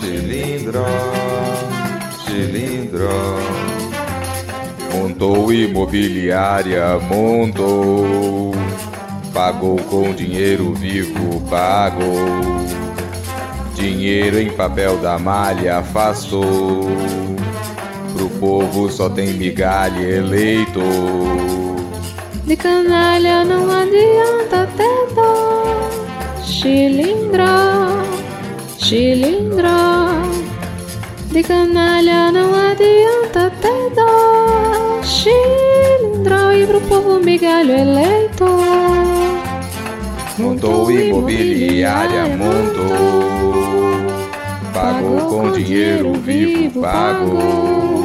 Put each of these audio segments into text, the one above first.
Cilindro, cilindro. Montou imobiliária, montou. Pagou com dinheiro vivo, pagou. Dinheiro em papel da malha afastou. Pro povo só tem migalha eleito. De canalha não adianta ter dó. Chilindró, chilindró. De canalha não adianta ter dó. Chilindró e pro povo migalho eleito. Montou imobiliária, montou. Pagou com dinheiro vivo, pagou.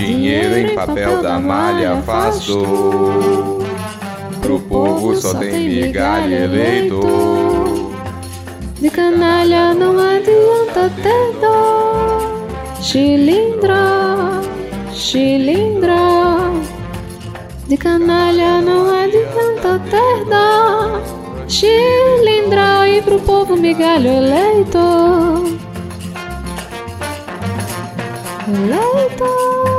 Dinheiro em papel da malha afastou. Pro povo só tem migalha eleito. De canalha não adianta ter dó. Chilindró, chilindró. De canalha não adianta ter dó. Chilindró e pro povo migalho. Eleito. Eleito.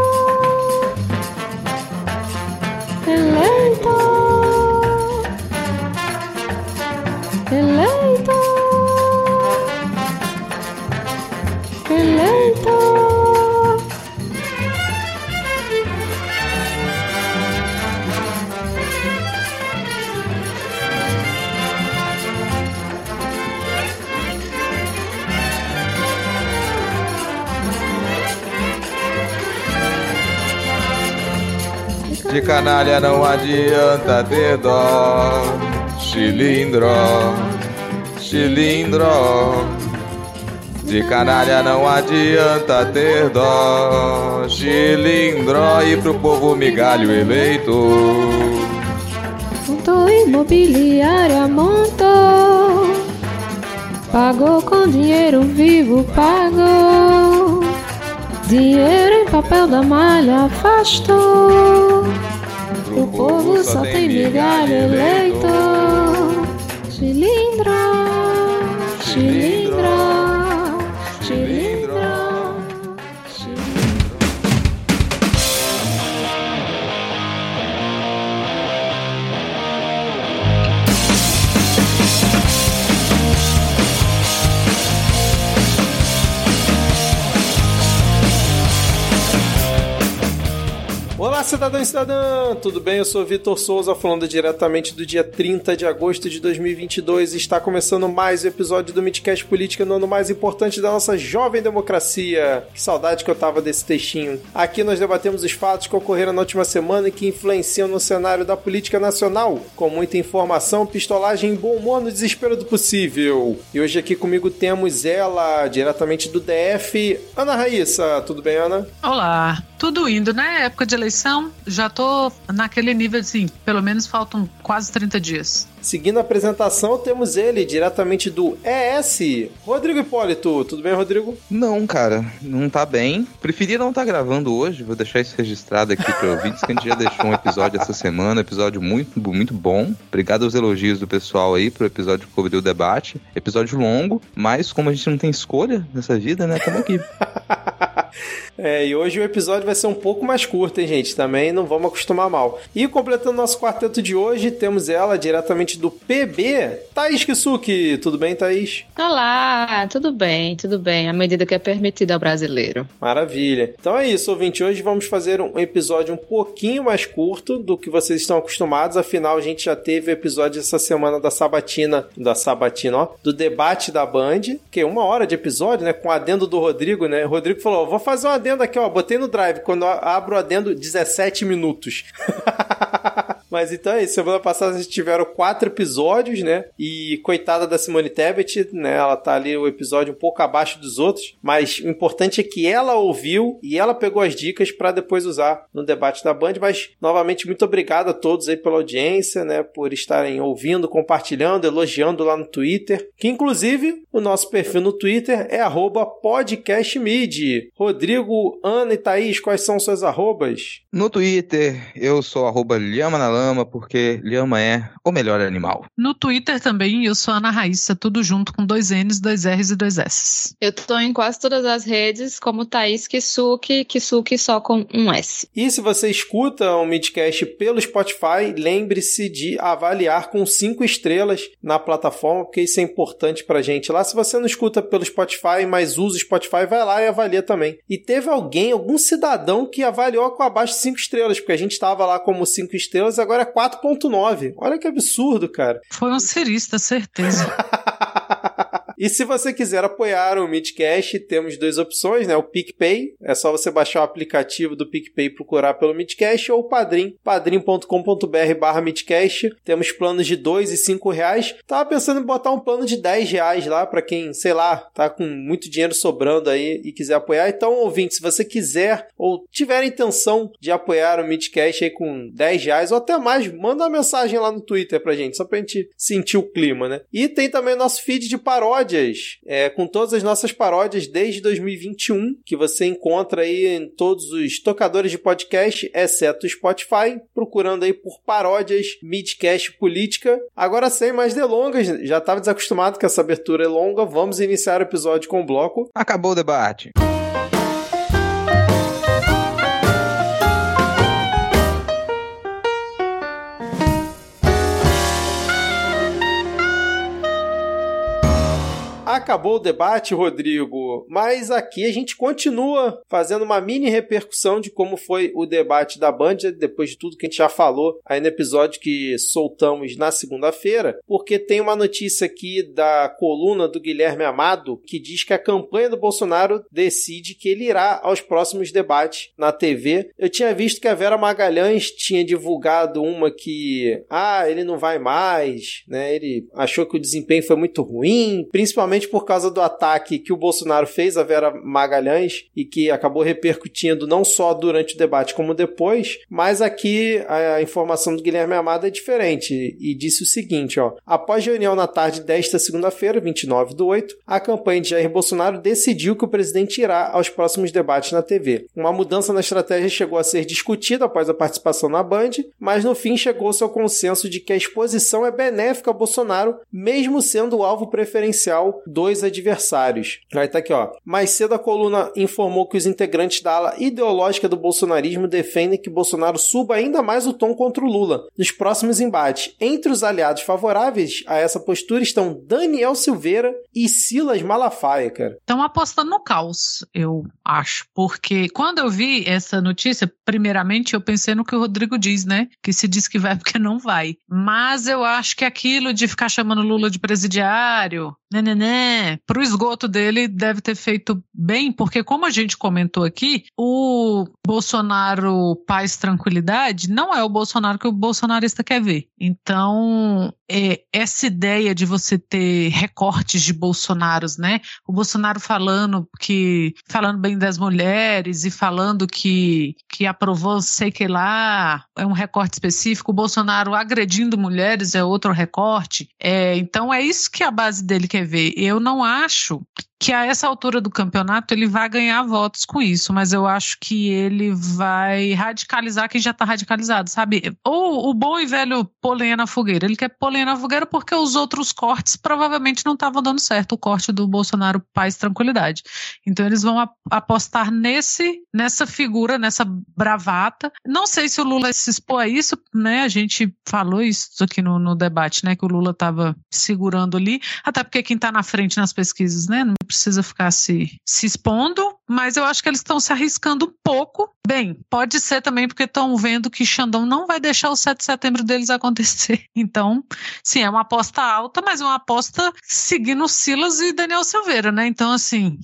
De canalha não adianta ter dó. Cilindro, cilindro. De canalha não adianta ter dó. Cilindro e pro povo migalho eleito. Montou imobiliária, montou. Pagou com dinheiro vivo, pagou. Dinheiro em papel da malha afastou. O povo só tem migalha eleito. Cilindro, cilindro. Cidadão e cidadã! Tudo bem? Eu sou Vitor Souza, falando diretamente do dia 30 de agosto de 2022. Está começando mais um episódio do Midcast Política no ano mais importante da nossa jovem democracia. Que saudade que eu tava desse textinho. Aqui nós debatemos os fatos que ocorreram na última semana e que influenciam no cenário da política nacional, com muita informação, pistolagem e bom humor no desespero do possível. E hoje aqui comigo temos ela, diretamente do DF, Ana Raíssa. Tudo bem, Ana? Olá, tudo indo, né? Época de eleição, já tô naquele nível assim, pelo menos faltam quase 30 dias. Seguindo a apresentação, temos ele, diretamente do ES, Rodrigo Hipólito. Tudo bem, Rodrigo? Não, cara, não tá bem. Preferia não estar gravando hoje, vou deixar isso registrado aqui para ouvintes, que a gente já deixou um episódio essa semana, episódio muito, muito bom. Obrigado aos elogios do pessoal aí pro episódio que cobriu o debate. Episódio longo, mas como a gente não tem escolha nessa vida, né, tamo aqui. É, e hoje o episódio vai ser um pouco mais curto, hein, gente? Também não vamos acostumar mal. E completando nosso quarteto de hoje, temos ela diretamente do PB, Thaís Kisuki. Tudo bem, Thaís? Olá, tudo bem, tudo bem, à medida que é permitido ao brasileiro. Maravilha. Então é isso, ouvinte. Hoje vamos fazer um episódio um pouquinho mais curto do que vocês estão acostumados. Afinal, a gente já teve episódio essa semana da Sabatina, da Sabatina, ó, do debate da Band, que é uma hora de episódio, né? Com o adendo do Rodrigo, né? O Rodrigo falou: vou fazer um adendo aqui, ó. Botei no drive. Quando abro o adendo, 17 minutos. Mas então é isso. Semana passada vocês tiveram quatro episódios, né? E coitada da Simone Tebet, né? Ela tá ali o episódio um pouco abaixo dos outros. Mas o importante é que ela ouviu e ela pegou as dicas para depois usar no debate da Band. Mas, novamente, muito obrigado a todos aí pela audiência, né? Por estarem ouvindo, compartilhando, elogiando lá no Twitter. Que, inclusive, o nosso perfil no Twitter é podcastmid. Rodrigo, Ana e Thaís, quais são suas arrobas? No Twitter, eu sou arroba Lhama, porque Lhama é o melhor animal. No Twitter também, eu sou Ana Raíssa, tudo junto com dois N's, dois R's e dois S's. Eu tô em quase todas as redes, como Thaís Kisuki, Kisuki só com um S. E se você escuta o Midcast pelo Spotify, lembre-se de avaliar com cinco estrelas na plataforma, porque isso é importante pra gente lá. Se você não escuta pelo Spotify, mas usa o Spotify, vai lá e avalia também. E teve alguém, algum cidadão que avaliou com abaixo de cinco estrelas, porque a gente tava lá como cinco estrelas, agora é 4.9. Olha que absurdo, cara. Foi um cirista, certeza. E se você quiser apoiar o Midcast, temos duas opções, né? O PicPay, é só você baixar o aplicativo do PicPay e procurar pelo Midcast, ou o Padrim, padrim.com.br barra Midcast. Temos planos de 2 e 5 reais. Tava pensando em botar um plano de 10 reais lá para quem, sei lá, tá com muito dinheiro sobrando aí e quiser apoiar. Então, ouvinte, se você quiser ou tiver intenção de apoiar o Midcast aí com 10 reais ou até mais, manda uma mensagem lá no Twitter pra gente, só pra gente sentir o clima, né? E tem também nosso feed de paródia paródias, é, com todas as nossas paródias desde 2021, que você encontra aí em todos os tocadores de podcast, exceto o Spotify, procurando aí por paródias Midcast Política. Agora, sem mais delongas, já estava desacostumado que essa abertura é longa, vamos iniciar o episódio com o bloco. Acabou o debate. Acabou o debate, Rodrigo, mas aqui a gente continua fazendo uma mini repercussão de como foi o debate da Band, depois de tudo que a gente já falou aí no episódio que soltamos na segunda-feira, porque tem uma notícia aqui da coluna do Guilherme Amado que diz que a campanha do Bolsonaro decide que ele irá aos próximos debates na TV. Eu tinha visto que a Vera Magalhães tinha divulgado uma que, ah, ele não vai mais, né? Ele achou que o desempenho foi muito ruim, principalmente por causa do ataque que o Bolsonaro fez a Vera Magalhães e que acabou repercutindo não só durante o debate como depois, mas aqui a informação do Guilherme Amado é diferente e disse o seguinte, ó: após reunião na tarde desta segunda-feira, 29 do 8, a campanha de Jair Bolsonaro decidiu que o presidente irá aos próximos debates na TV. Uma mudança na estratégia chegou a ser discutida após a participação na Band, mas no fim chegou-se ao consenso de que a exposição é benéfica a Bolsonaro, mesmo sendo o alvo preferencial dois adversários. Aí tá aqui, ó. Mais cedo a coluna informou que os integrantes da ala ideológica do bolsonarismo defendem que Bolsonaro suba ainda mais o tom contra o Lula nos próximos embates. Entre os aliados favoráveis a essa postura estão Daniel Silveira e Silas Malafaia, cara. Estão apostando no caos, eu acho. Porque quando eu vi essa notícia, primeiramente eu pensei no que o Rodrigo diz, né? Que se diz que vai porque não vai. Mas eu acho que aquilo de ficar chamando Lula de presidiário, né, né, né, pro esgoto dele deve ter feito bem, porque como a gente comentou aqui, o Bolsonaro paz tranquilidade não é o Bolsonaro que o bolsonarista quer ver. Então, é, essa ideia de você ter recortes de Bolsonaros, né? O Bolsonaro falando que falando bem das mulheres e falando que que aprovou sei que lá é um recorte específico. O Bolsonaro agredindo mulheres é outro recorte. É, então é isso que a base dele quer ver. Eu não acho que a essa altura do campeonato ele vai ganhar votos com isso, mas eu acho que ele vai radicalizar quem já está radicalizado, sabe? Ou o bom e velho pôr lenha na fogueira. Ele quer pôr lenha na fogueira porque os outros cortes provavelmente não estavam dando certo. O corte do Bolsonaro paz tranquilidade. Então eles vão apostar nesse, nessa figura, nessa bravata. Não sei se o Lula se expor a isso, né? A gente falou isso aqui no, no debate, né? Que o Lula estava segurando ali, até porque quem está na frente nas pesquisas, né? Precisa ficar se, se expondo, mas eu acho que eles estão se arriscando um pouco. Bem, pode ser também porque estão vendo que Xandão não vai deixar o 7 de setembro deles acontecer. Então, sim, é uma aposta alta, mas é uma aposta seguindo Silas e Daniel Silveira, né? Então, assim,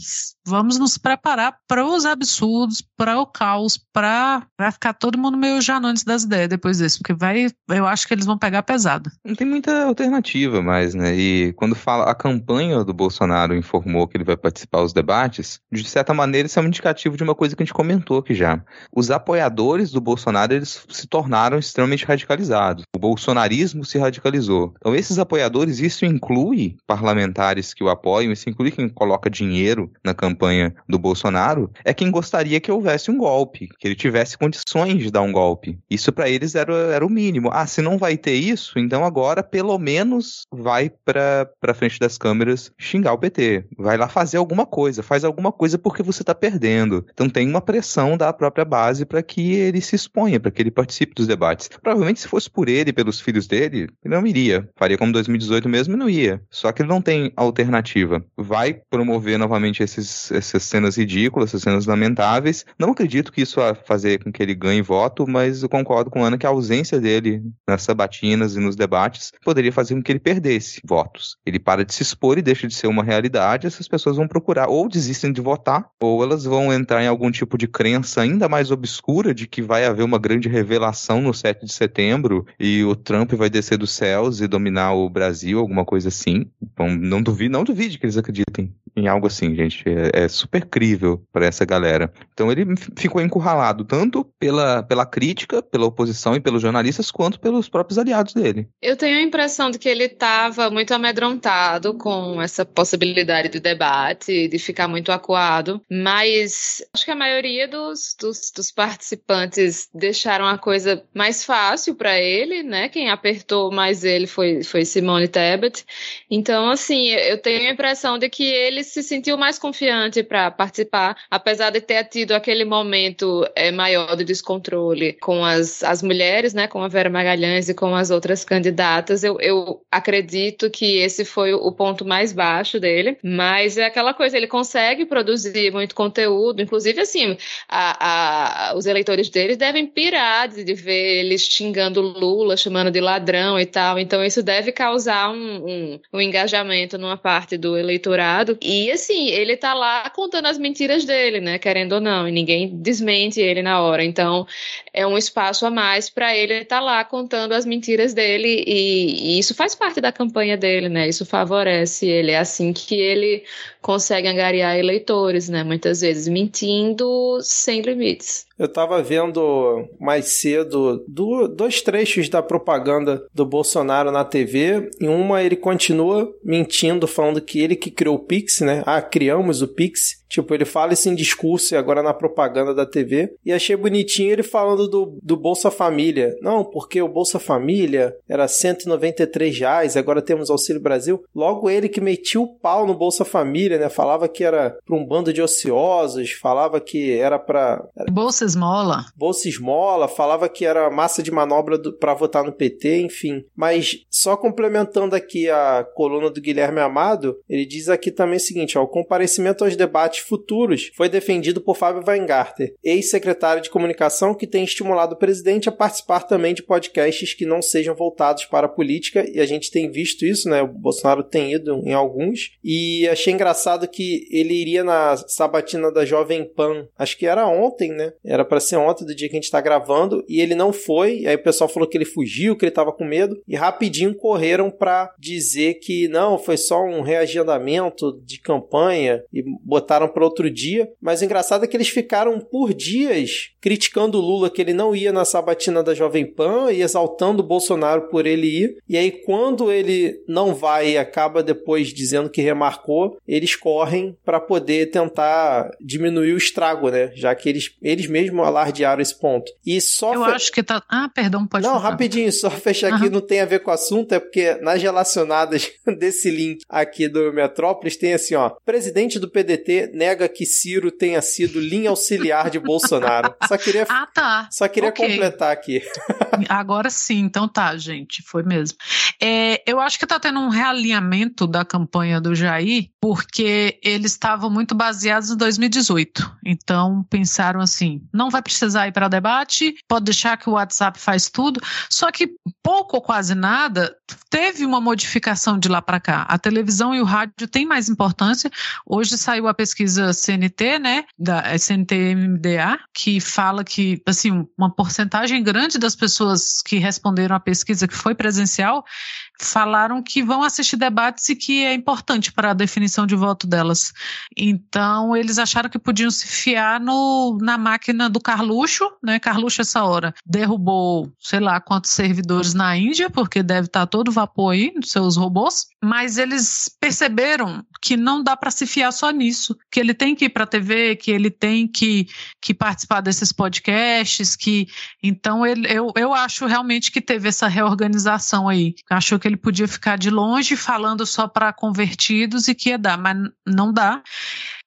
vamos nos preparar para os absurdos, para o caos, para vai ficar todo mundo meio janantes das ideias depois disso, porque vai, eu acho que eles vão pegar pesado. Não tem muita alternativa mais, né? E quando fala a campanha do Bolsonaro informou que ele vai participar dos debates, de certa maneira maneira, isso é um indicativo de uma coisa que a gente comentou aqui já. Os apoiadores do Bolsonaro, eles se tornaram extremamente radicalizados. O bolsonarismo se radicalizou. Então, esses apoiadores, isso inclui parlamentares que o apoiam, isso inclui quem coloca dinheiro na campanha do Bolsonaro, é quem gostaria que houvesse um golpe, que ele tivesse condições de dar um golpe. Isso para eles era, era o mínimo. Ah, se não vai ter isso, então agora pelo menos vai para frente das câmeras xingar o PT. Vai lá fazer alguma coisa, faz alguma coisa porque você está perdendo. Então tem uma pressão da própria base para que ele se exponha, para que ele participe dos debates. Provavelmente se fosse por ele pelos filhos dele, ele não iria. Faria como 2018 mesmo e não ia. Só que ele não tem alternativa. Vai promover novamente esses, essas cenas ridículas, essas cenas lamentáveis. Não acredito que isso vai fazer com que ele ganhe voto, mas eu concordo com a Ana que a ausência dele nas sabatinas e nos debates poderia fazer com que ele perdesse votos. Ele para de se expor e deixa de ser uma realidade, essas pessoas vão procurar ou desistem de votar, ou elas vão entrar em algum tipo de crença ainda mais obscura de que vai haver uma grande revelação no 7 de setembro e o Trump vai descer dos céus e dominar o Brasil, alguma coisa assim. Então, não duvide, não duvide que eles acreditem em algo assim, gente. É, é super crível para essa galera. Então ele ficou encurralado tanto pela, pela crítica, pela oposição e pelos jornalistas, quanto pelos próprios aliados dele. Eu tenho a impressão de que ele estava muito amedrontado com essa possibilidade de debate, de ficar muito acuado, mas acho que a maioria dos, dos, dos participantes deixaram a coisa mais fácil para ele, né? Quem apertou mais ele foi, foi Simone Tebet. Então, assim, eu tenho a impressão de que ele se sentiu mais confiante para participar, apesar de ter tido aquele momento é, maior de descontrole com as, as mulheres, né, com a Vera Magalhães e com as outras candidatas. Eu, eu acredito que esse foi o ponto mais baixo dele, mas é aquela coisa, ele consegue produzir muito conteúdo, inclusive assim, a, a, os eleitores dele devem pirar de, de ver eles xingando Lula, chamando de ladrão e tal, então isso deve causar um, um, um engajamento numa parte do eleitorado e assim, ele tá lá contando as mentiras dele, né? Querendo ou não, e ninguém desmente ele na hora. Então, é um espaço a mais para ele estar tá lá contando as mentiras dele e, e, isso faz parte da campanha dele, né? Isso favorece ele. É assim que ele consegue angariar eleitores, né? Muitas vezes mentindo sem limites. Eu estava vendo mais cedo do, dois trechos da propaganda do Bolsonaro na TV. Em uma ele continua mentindo, falando que ele que criou o Pix, né? Ah, criamos o Pix. Tipo, ele fala isso em discurso e agora na propaganda da TV. E achei bonitinho ele falando do, do Bolsa Família. Não, porque o Bolsa Família era 193 reais, agora temos Auxílio Brasil. Logo ele que metia o pau no Bolsa Família, né? Falava que era para um bando de ociosos, falava que era para Bolsa Esmola. Bolsa Esmola, falava que era massa de manobra para votar no PT, enfim. Mas só complementando aqui a coluna do Guilherme Amado, ele diz aqui também o seguinte, ó, o comparecimento aos debates futuros foi defendido por Fábio Weingarten, ex-secretário de comunicação que tem estimulado o presidente a participar também de podcasts que não sejam voltados para a política, e a gente tem visto isso, né? O Bolsonaro tem ido em alguns, e achei engraçado que ele iria na sabatina da Jovem Pan, acho que era ontem, né? Para ser ontem, do dia que a gente tá gravando, e ele não foi, aí o pessoal falou que ele fugiu, que ele tava com medo, e rapidinho correram para dizer que não, foi só um reagendamento de campanha, e botaram para outro dia. Mas o engraçado é que eles ficaram por dias criticando o Lula que ele não ia na sabatina da Jovem Pan e exaltando o Bolsonaro por ele ir. E aí, quando ele não vai e acaba depois dizendo que remarcou, eles correm para poder tentar diminuir o estrago, né? Já que eles, eles mesmos alardearam esse ponto. E só Eu fe... acho que tá. Ah, perdão, pode Não, falar. rapidinho, só fechar aqui, não tem a ver com o assunto, é porque nas relacionadas desse link aqui do Metrópolis tem assim, ó: presidente do PDT nega que Ciro tenha sido linha auxiliar de Bolsonaro. Só queria, ah, tá. Só queria okay. completar aqui. Agora sim, então tá, gente, foi mesmo. É, eu acho que tá tendo um realinhamento da campanha do Jair, porque eles estavam muito baseados em 2018. Então pensaram assim: não vai precisar ir para debate, pode deixar que o WhatsApp faz tudo. Só que pouco ou quase nada teve uma modificação de lá para cá. A televisão e o rádio têm mais importância. Hoje saiu a pesquisa CNT, né, da CNT-MDA, que fala que assim uma porcentagem grande das pessoas que responderam à pesquisa que foi presencial falaram que vão assistir debates e que é importante para a definição de voto delas. Então, eles acharam que podiam se fiar no, na máquina do Carluxo, né? Carluxo, essa hora, derrubou, sei lá, quantos servidores na Índia, porque deve estar todo vapor aí nos seus robôs, mas eles perceberam que não dá para se fiar só nisso, que ele tem que ir para a TV, que ele tem que, que participar desses podcasts, que então ele, eu, eu acho realmente que teve essa reorganização aí. Achou que ele podia ficar de longe falando só para convertidos e que ia dar, mas não dá.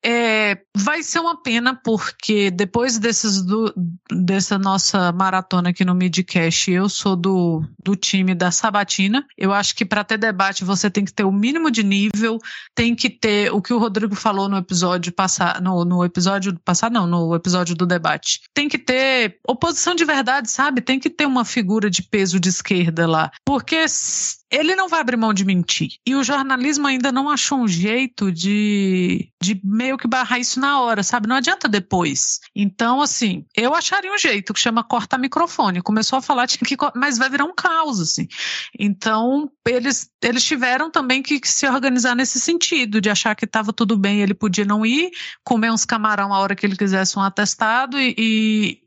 É, vai ser uma pena, porque depois desses do, dessa nossa maratona aqui no Midcast, eu sou do, do time da Sabatina. Eu acho que para ter debate você tem que ter o mínimo de nível, tem que ter o que o Rodrigo falou no episódio passado, no, no episódio passado, não, no episódio do debate. Tem que ter oposição de verdade, sabe? Tem que ter uma figura de peso de esquerda lá. Porque ele não vai abrir mão de mentir. E o jornalismo ainda não achou um jeito de, de que barrar isso na hora, sabe? Não adianta depois. Então, assim, eu acharia um jeito que chama corta microfone. Começou a falar, tinha que. Mas vai virar um caos, assim. Então, eles, eles tiveram também que, que se organizar nesse sentido, de achar que estava tudo bem, ele podia não ir, comer uns camarão a hora que ele quisesse um atestado e,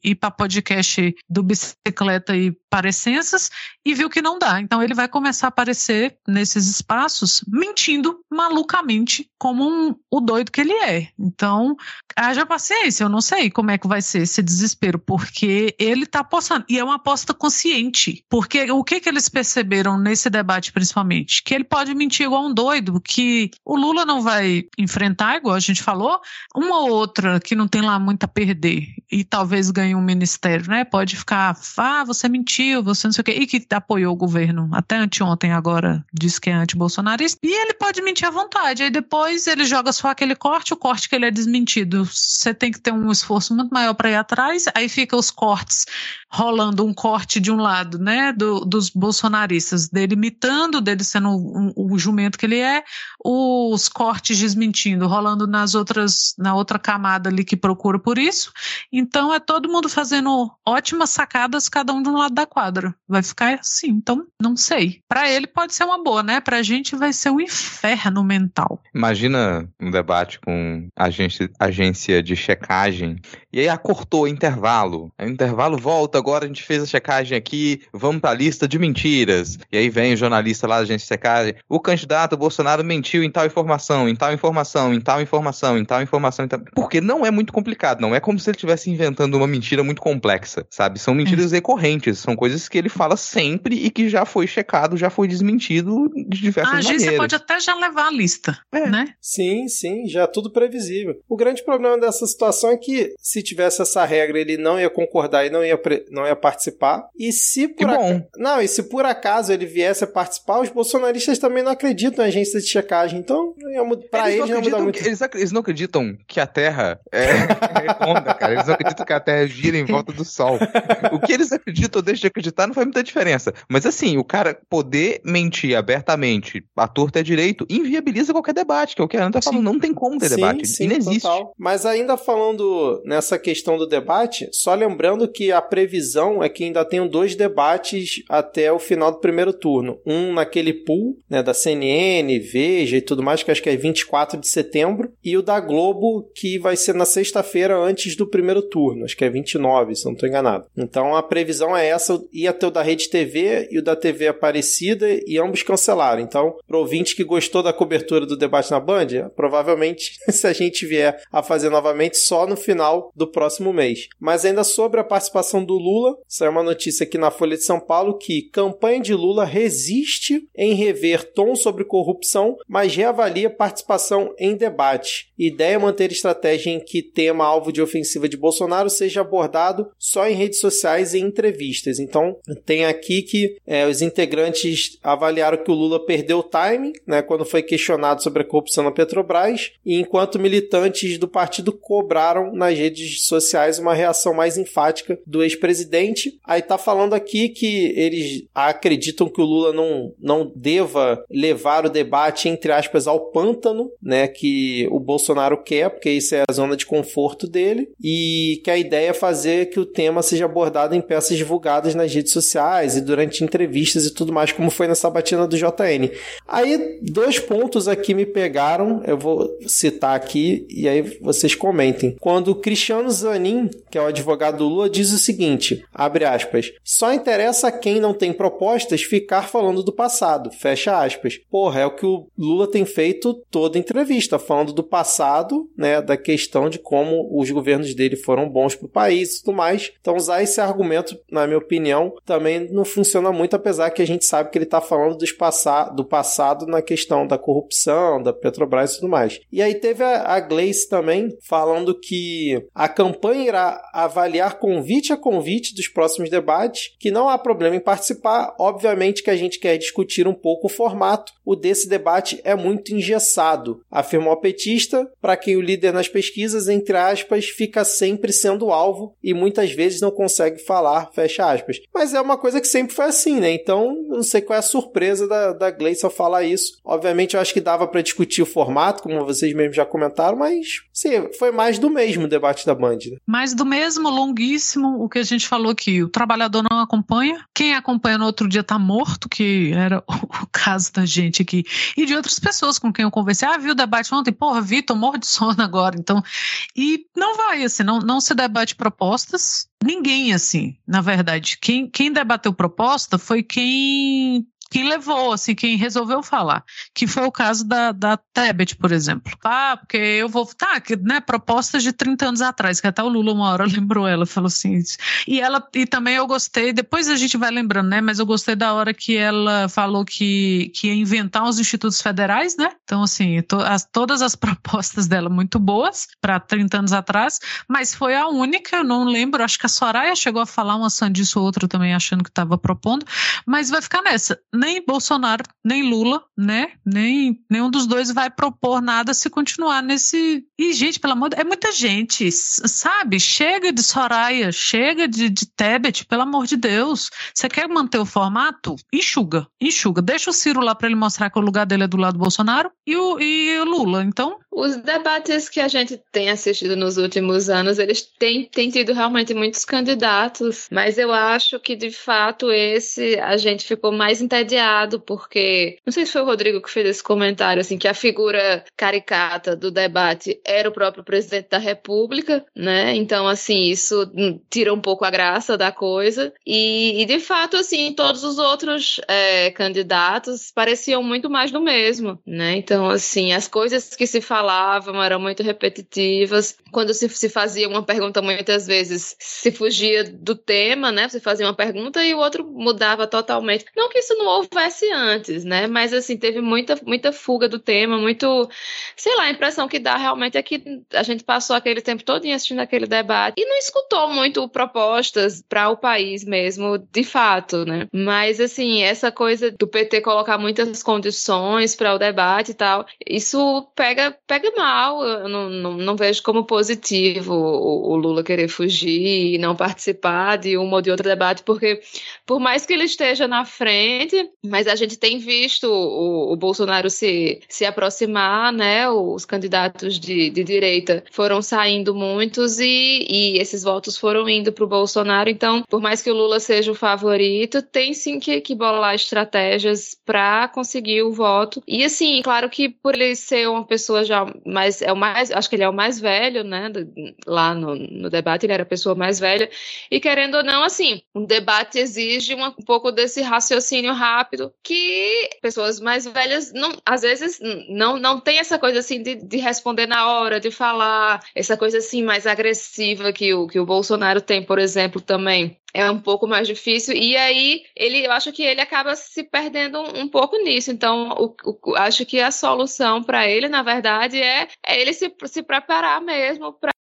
e ir para podcast do bicicleta e parecenças, e viu que não dá. Então, ele vai começar aparecer nesses espaços mentindo malucamente como um, o doido que ele é. Então, haja paciência, eu não sei como é que vai ser esse desespero, porque ele tá apostando, e é uma aposta consciente, porque o que que eles perceberam nesse debate principalmente? Que ele pode mentir igual um doido, que o Lula não vai enfrentar, igual a gente falou, uma ou outra que não tem lá muito a perder, e talvez ganhe um ministério, né? Pode ficar, ah, você mentiu, você não sei o quê, e que apoiou o governo até anteontem ontem agora disse que é anti-bolsonarista, e ele pode mentir à vontade. Aí depois ele joga só aquele corte, o corte que ele é desmentido. Você tem que ter um esforço muito maior para ir atrás, aí fica os cortes rolando um corte de um lado, né, do, dos bolsonaristas, dele imitando, dele sendo o, um jumento que ele é, os cortes desmentindo, rolando nas outras, na outra camada ali que procura por isso. Então é todo mundo fazendo ótimas sacadas, cada um de um lado da quadra. Vai ficar assim, então não sei. Para ele pode ser uma boa, né? Pra gente vai ser um inferno mental. Imagina um debate com agência, agência de checagem e aí acortou o intervalo. Aí o intervalo volta, agora a gente fez a checagem aqui, vamos pra lista de mentiras. E aí vem o jornalista lá da agência de checagem. O candidato Bolsonaro mentiu em tal informação, em tal informação, em tal informação, em tal informação. Em tal... Porque não é muito complicado, não é como se ele estivesse inventando uma mentira muito complexa, sabe? São mentiras é. recorrentes, são coisas que ele fala sempre e que já foi checado, já foi desmentido de diversas maneiras. A agência pode até já levar a lista, é. né? Sim, sim, já tudo previsível. O grande problema dessa situação é que se tivesse essa regra, ele não ia concordar e não ia, não ia participar. E se por acaso, não, e se por acaso ele viesse a participar, os bolsonaristas também não acreditam em agência de checagem. Então, para eles, eles não mudar muito. Que, eles, eles, não acreditam que a Terra é, é redonda, cara. Eles não acreditam que a Terra gira em volta do Sol. O que eles acreditam ou deixam de acreditar não faz muita diferença. Mas assim, o cara poder mentir abertamente, a torta é direito, inviabiliza qualquer debate, que é o que a Ana tá falando. Não tem como ter sim, debate. Sim, Inexiste. Total. Mas ainda falando nessa questão do debate, só lembrando que a previsão é que ainda tenham dois debates até o final do primeiro turno. Um naquele pool, né, da CNN, Veja e tudo mais, que acho que é 24 de setembro, e o da Globo, que vai ser na sexta-feira antes do primeiro turno, acho que é 29, se não estou enganado. Então a previsão é essa, ia ter o da Rede TV e o da TV Aparecida, e ambos cancelaram. Então, pro ouvinte que gostou da cobertura do debate na Band, provavelmente se a gente vier a fazer novamente só no final do próximo mês. Mas ainda sobre a participação do Lula, saiu uma notícia aqui na Folha de São Paulo que campanha de Lula resiste em rever tom sobre corrupção, mas reavalia participação em debate. Ideia é manter estratégia em que tema alvo de ofensiva de Bolsonaro seja abordado só em redes sociais e entrevistas. Então, tem aqui que é, os integrantes avaliaram que o Lula perdeu o time, né, quando foi questionado sobre a corrupção na Petrobras, e enquanto enquanto militantes do partido cobraram nas redes sociais uma reação mais enfática do ex-presidente. Aí tá falando aqui que eles acreditam que o Lula não, não deva levar o debate, entre aspas, ao pântano, né, que o Bolsonaro quer, porque isso é a zona de conforto dele, e que a ideia é fazer que o tema seja abordado em peças divulgadas nas redes sociais e durante entrevistas e tudo mais, como foi nessa batina do JN. Aí, dois pontos aqui me pegaram, eu vou citar aqui e aí vocês comentem. Quando o Cristiano Zanin, que é o advogado do Lula, diz o seguinte, abre aspas, só interessa a quem não tem propostas ficar falando do passado, fecha aspas. Porra, é o que o Lula tem feito toda entrevista, falando do passado, né, da questão de como os governos dele foram bons para o país e tudo mais. Então, usar esse argumento, na minha opinião, também não funciona muito, apesar que a gente sabe que ele está falando dos passa do passado na questão da corrupção, da Petrobras e tudo mais. E aí teve a, Gleice também falando que a campanha irá avaliar convite a convite dos próximos debates, que não há problema em participar. Obviamente que a gente quer discutir um pouco o formato. O desse debate é muito engessado, afirmou a petista, para quem o líder nas pesquisas, entre aspas, fica sempre sendo alvo e muitas vezes não consegue falar, fecha aspas. Mas é uma coisa que sempre foi assim, né? Então, não sei qual é a surpresa da, da Gleice ao falar isso. Obviamente, eu acho que dava para discutir o formato, como vocês mesmos já comentaram, mas sim, foi mais do mesmo o debate da Band. Né? Mais do mesmo, longuíssimo, o que a gente falou aqui. O trabalhador não acompanha. Quem acompanha no outro dia tá morto, que era o caso da gente aqui. E de outras pessoas com quem eu conversei. Ah, viu o debate ontem? Porra, vi, tô morro de sono agora. Então, e não vai, assim, não, não se debate propostas. Ninguém, assim, na verdade. Quem, quem debateu proposta foi quem quem levou, assim, quem resolveu falar. Que foi o caso da, da Tebet, por exemplo. Ah, porque eu vou. Tá, que, né, propostas de 30 anos atrás, que até o Lula uma hora lembrou ela, falou assim. E ela, e também eu gostei, depois a gente vai lembrando, né? Mas eu gostei da hora que ela falou que, que ia inventar os institutos federais, né? Então, assim, to, as, todas as propostas dela muito boas para 30 anos atrás, mas foi a única, eu não lembro, acho que a Soraya chegou a falar uma sandice ou outra também achando que estava propondo, mas vai ficar nessa nem Bolsonaro, nem Lula, né? Nem nenhum dos dois vai propor nada se continuar nesse. E, gente, pelo amor de é muita gente, sabe? Chega de Soraya, chega de, de Tebet, pelo amor de Deus. Você quer manter o formato? Enxuga, enxuga. Deixa o Ciro lá para ele mostrar que o lugar dele é do lado do Bolsonaro e o, e o Lula. Então. Os debates que a gente tem assistido nos últimos anos, eles têm, têm tido realmente muitos candidatos, mas eu acho que de fato esse a gente ficou mais entediado porque não sei se foi o Rodrigo que fez esse comentário, assim, que a figura caricata do debate era o próprio presidente da República, né? Então, assim, isso tira um pouco a graça da coisa. E, e de fato, assim, todos os outros é, candidatos pareciam muito mais do mesmo, né? Então, assim, as coisas que se falavam eram muito repetitivas. Quando se, se fazia uma pergunta, muitas vezes se fugia do tema, né? Você fazia uma pergunta e o outro mudava totalmente. Não que isso não houvesse antes, né? Mas assim, teve muita, muita fuga do tema, muito. Sei lá, a impressão que dá realmente é que a gente passou aquele tempo todo assistindo aquele debate e não escutou muito propostas para o país mesmo, de fato, né? Mas assim, essa coisa do PT colocar muitas condições para o debate e tal, isso pega, pega mal. Eu não, não, não vejo como positivo o, o Lula querer fugir e não participar de um ou de outro debate, porque por mais que ele esteja na frente, mas a gente tem visto o, o Bolsonaro se, se aproximar, né? Os candidatos de, de direita foram saindo muitos e, e esses votos foram indo para o Bolsonaro. Então, por mais que o Lula seja o favorito, tem sim que, que bolar estratégias para conseguir o voto. E assim, claro que por ele ser uma pessoa já mais, é o mais, acho que ele é o mais velho, né? Lá no, no debate ele era a pessoa mais velha. E querendo ou não, assim, um debate exige uma, um pouco desse raciocínio rápido rápido que pessoas mais velhas não, às vezes não não tem essa coisa assim de, de responder na hora, de falar, essa coisa assim mais agressiva que o que o Bolsonaro tem, por exemplo, também é um pouco mais difícil. E aí ele eu acho que ele acaba se perdendo um, um pouco nisso. Então o, o, acho que a solução para ele na verdade é, é ele se, se preparar mesmo para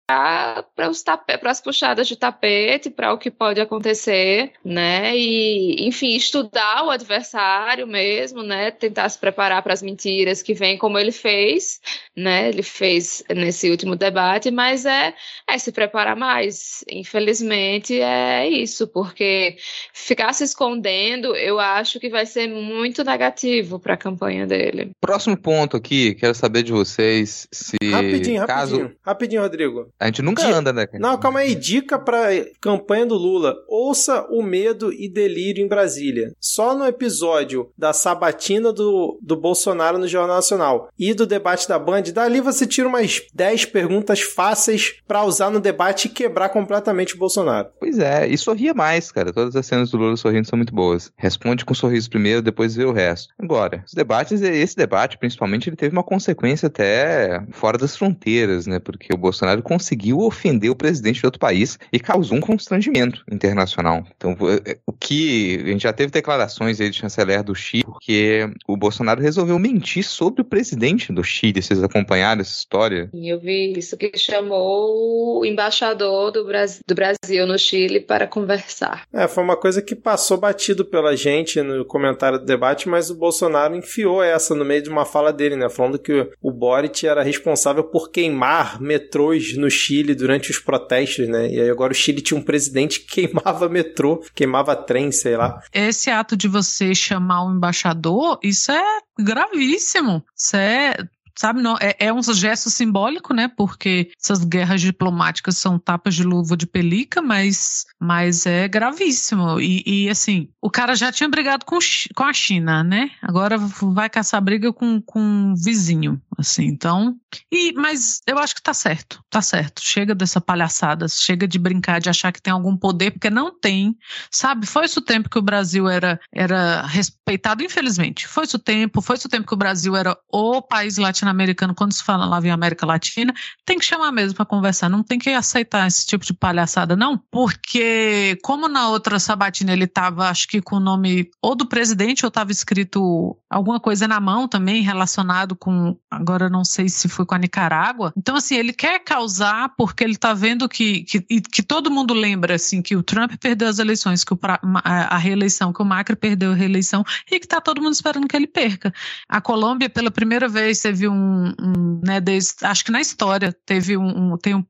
para os para as puxadas de tapete, para o que pode acontecer, né? E, enfim, estudar o adversário mesmo, né? Tentar se preparar para as mentiras que vêm, como ele fez, né? Ele fez nesse último debate, mas é, é se preparar mais. Infelizmente é isso, porque ficar se escondendo, eu acho que vai ser muito negativo para a campanha dele. Próximo ponto aqui, quero saber de vocês se Rapidinho, caso rapidinho. Rapidinho, Rodrigo. A gente nunca Di- anda, né? cara? Não, calma aí. Dica pra campanha do Lula. Ouça o medo e delírio em Brasília. Só no episódio da sabatina do, do Bolsonaro no Jornal Nacional e do debate da Band, dali você tira umas 10 perguntas fáceis pra usar no debate e quebrar completamente o Bolsonaro. Pois é, e sorria mais, cara. Todas as cenas do Lula sorrindo são muito boas. Responde com um sorriso primeiro, depois vê o resto. Agora, os debates, esse debate, principalmente, ele teve uma consequência até fora das fronteiras, né? Porque o Bolsonaro conseguiu ofender o presidente de outro país e causou um constrangimento internacional. Então, é, o que. A gente já teve declarações aí de chanceler do Chile, porque o Bolsonaro resolveu mentir sobre o presidente do Chile. Vocês acompanharam essa história? E eu vi isso que chamou o embaixador do, Bras- do Brasil no Chile para conversar. É, foi uma coisa que passou batido pela gente no comentário do debate, mas o Bolsonaro enfiou essa no meio de uma fala dele, né? Falando que o Boric era responsável por queimar metrôs no Chile durante os protestos, né? E aí agora o Chile tinha um presidente que queimava metrô, queimava trem, sei lá. Esse ato de você chamar o embaixador, isso é gravíssimo. Isso é. Sabe, não, é, é um gesto simbólico, né? Porque essas guerras diplomáticas são tapas de luva de pelica, mas, mas é gravíssimo. E, e, assim, o cara já tinha brigado com, com a China, né? Agora vai caçar briga com, com um vizinho, assim. Então, e, mas eu acho que tá certo, tá certo. Chega dessa palhaçada, chega de brincar, de achar que tem algum poder, porque não tem. Sabe, foi esse o tempo que o Brasil era, era respeitado, infelizmente. Foi esse o tempo, foi esse o tempo que o Brasil era o país latino-americano, quando se fala lá em América Latina, tem que chamar mesmo para conversar, não tem que aceitar esse tipo de palhaçada, não, porque como na outra sabatina ele tava, acho que com o nome ou do presidente, ou tava escrito alguma coisa na mão também relacionado com, agora não sei se foi com a Nicarágua. Então, assim, ele quer causar porque ele tá vendo que, que, que todo mundo lembra, assim, que o Trump perdeu as eleições, que o, a reeleição, que o Macri perdeu a reeleição e que tá todo mundo esperando que ele perca. A Colômbia, pela primeira vez, teve um, um, né, desde, acho que na história, teve um, um- tem um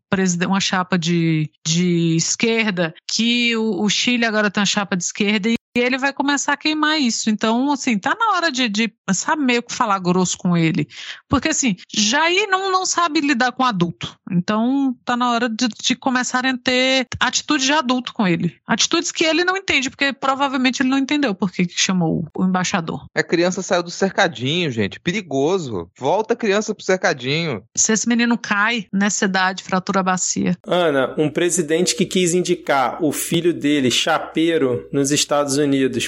uma chapa de, de esquerda, que o, o Chile agora tem uma chapa de esquerda e ele vai começar a queimar isso. Então, assim, tá na hora de, de sabe, meio que falar grosso com ele. Porque, assim, Jair não, não sabe lidar com adulto. Então, tá na hora de, de começarem a ter atitude de adulto com ele. Atitudes que ele não entende, porque provavelmente ele não entendeu por que que chamou o embaixador. A criança saiu do cercadinho, gente. Perigoso. Volta a criança pro cercadinho. Se esse menino cai nessa idade, fratura a bacia. Ana, um presidente que quis indicar o filho dele, chapeiro, nos Estados Unidos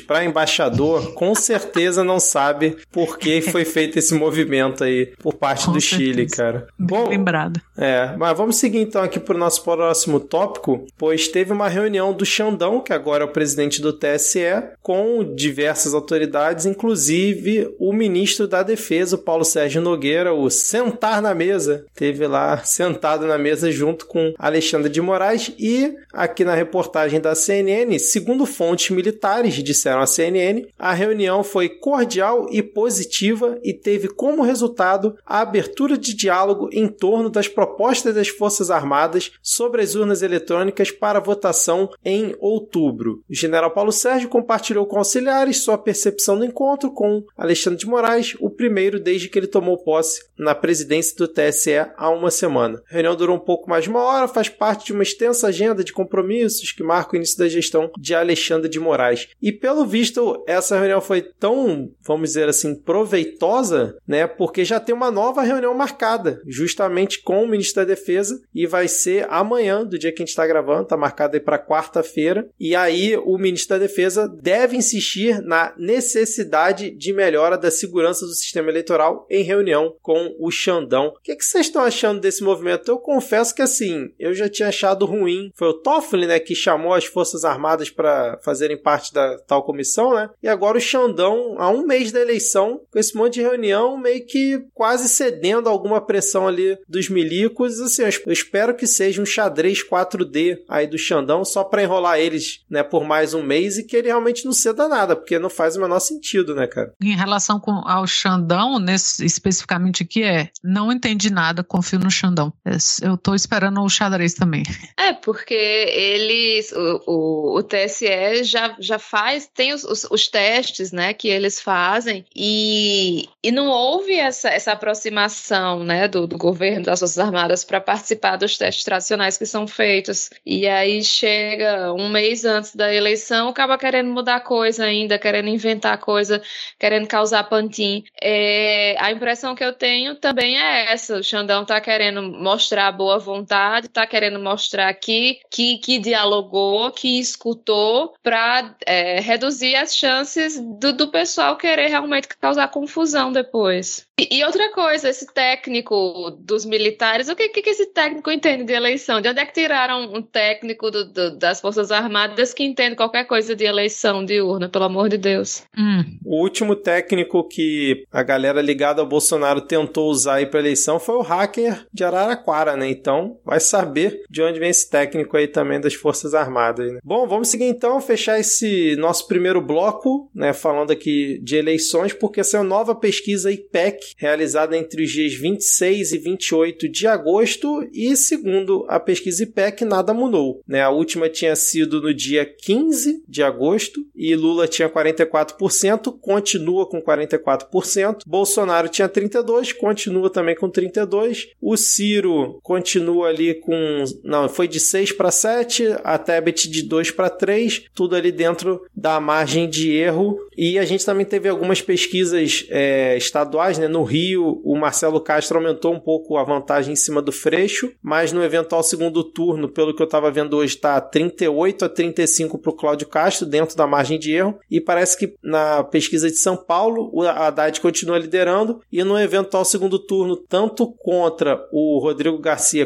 para embaixador, com certeza não sabe por que foi feito esse movimento aí por parte Com do Chile, certeza. cara. Bem Bom, lembrado. É, mas vamos seguir então aqui para o nosso próximo tópico, pois teve uma reunião do Xandão, que agora é o presidente do TSE, com diversas autoridades, inclusive o ministro da Defesa, o Paulo Sérgio Nogueira, o sentar na mesa, teve lá sentado na mesa junto com Alexandre de Moraes e aqui na reportagem da CNN, segundo fontes militares disseram à CNN, a reunião foi cordial e positiva e teve como resultado a abertura de diálogo em torno das propostas das Forças Armadas sobre as urnas eletrônicas para votação em outubro. O general Paulo Sérgio compartilhou com auxiliares sua percepção do encontro com Alexandre de Moraes, o primeiro desde que ele tomou posse na presidência do TSE há uma semana. A reunião durou um pouco mais de uma hora, faz parte de uma extensa agenda de compromissos que marca o início da gestão de Alexandre de Moraes. E pelo visto, essa reunião foi tão, vamos dizer assim, proveitosa, né? Porque já tem uma nova reunião marcada, justamente com o ministro da Defesa, e vai ser amanhã, do dia que a gente está gravando, tá marcado aí para quarta-feira. E aí o ministro da Defesa deve insistir na necessidade de melhora da segurança do sistema eleitoral em reunião com o Xandão. O que, que vocês estão achando desse movimento? Eu confesso que assim, eu já tinha achado ruim. Foi o Toffoli, né, que chamou as Forças Armadas para fazerem parte da essa tal comissão, né? E agora o Xandão, há um mês da eleição, com esse monte de reunião, meio que quase cedendo a alguma pressão ali dos milicos. Assim, eu espero que seja um xadrez 4D aí do Xandão, só para enrolar eles, né, por mais um mês e que ele realmente não ceda nada, porque não faz o menor sentido, né, cara? Em relação com, ao Xandão, nesse, especificamente aqui, é não entendi nada, confio no Xandão. É, eu tô esperando o xadrez também. É, porque eles, o, o, o TSE já, já faz, tem os, os, os, testes, né, que eles fazem e, e não houve essa, essa aproximação, né, do, do governo das Forças Armadas para participar dos testes tradicionais que são feitos. E aí chega um mês antes da eleição, acaba querendo mudar coisa ainda, querendo inventar coisa, querendo causar pantin. É, a impressão que eu tenho também é essa, o Xandão tá querendo mostrar boa vontade, tá querendo mostrar que, que, que dialogou, que escutou para é, reduzir as chances do, do pessoal querer realmente causar confusão depois. E, outra coisa, esse técnico dos militares, o que, que, que esse técnico entende de eleição? De onde é que tiraram um técnico do, do, das Forças Armadas que entende qualquer coisa de eleição de urna, pelo amor de Deus? Hum. O último técnico que a galera ligada ao Bolsonaro tentou usar aí para eleição foi o hacker de Araraquara, né? Então vai saber de onde vem esse técnico aí também das Forças Armadas. Né? Bom, vamos seguir então, fechar esse nosso primeiro bloco, né? Falando aqui de eleições, porque essa é uma nova pesquisa IPEC realizada entre os dias 26 e 28 de agosto e segundo a pesquisa IPEC nada mudou, né? A última tinha sido no dia 15 de agosto e Lula tinha 44%, continua com 44%. Bolsonaro tinha 32, continua também com 32. O Ciro continua ali com não, foi de 6 para 7, a Tebet de 2 para 3, tudo ali dentro da margem de erro. E a gente também teve algumas pesquisas é, estaduais, né? No Rio, o Marcelo Castro aumentou um pouco a vantagem em cima do Freixo, mas no eventual segundo turno, pelo que eu estava vendo hoje, está 38 a 35 para o Cláudio Castro, dentro da margem de erro. E parece que na pesquisa de São Paulo, o Haddad continua liderando. E no eventual segundo turno, tanto contra o Rodrigo Garcia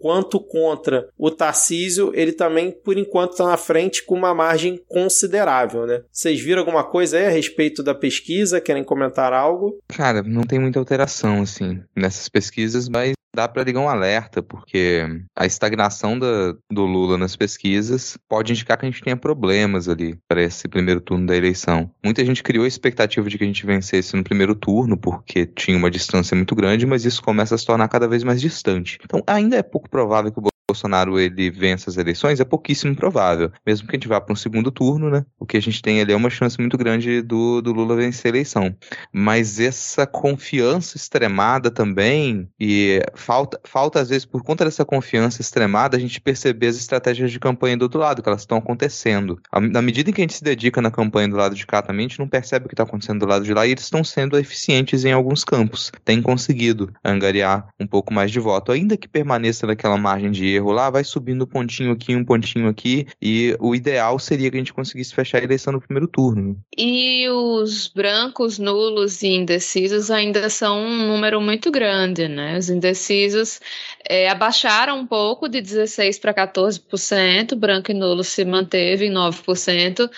quanto contra o Tarcísio, ele também, por enquanto, está na frente com uma margem considerável. Né? Vocês viram alguma coisa aí a respeito da pesquisa? Querem comentar algo? Cara, não tem muita alteração, assim, nessas pesquisas, mas dá para ligar um alerta, porque a estagnação da, do Lula nas pesquisas pode indicar que a gente tenha problemas ali para esse primeiro turno da eleição. Muita gente criou a expectativa de que a gente vencesse no primeiro turno, porque tinha uma distância muito grande, mas isso começa a se tornar cada vez mais distante. Então, ainda é pouco provável que o Bolsonaro ele vença as eleições é pouquíssimo provável. Mesmo que a gente vá para um segundo turno, né? O que a gente tem ali é uma chance muito grande do, do Lula vencer a eleição. Mas essa confiança extremada também, e falta, falta às vezes por conta dessa confiança extremada, a gente perceber as estratégias de campanha do outro lado, que elas estão acontecendo. Na medida em que a gente se dedica na campanha do lado de cá também, a gente não percebe o que está acontecendo do lado de lá e eles estão sendo eficientes em alguns campos. Tem conseguido angariar um pouco mais de voto, ainda que permaneça naquela margem de erro lá, vai subindo um pontinho aqui, um pontinho aqui, e o ideal seria que a gente conseguisse fechar a eleição no primeiro turno. E os brancos, nulos e indecisos ainda são um número muito grande, né? Os indecisos é, abaixaram um pouco de 16% para 14%, branco e nulo se manteve em 9%,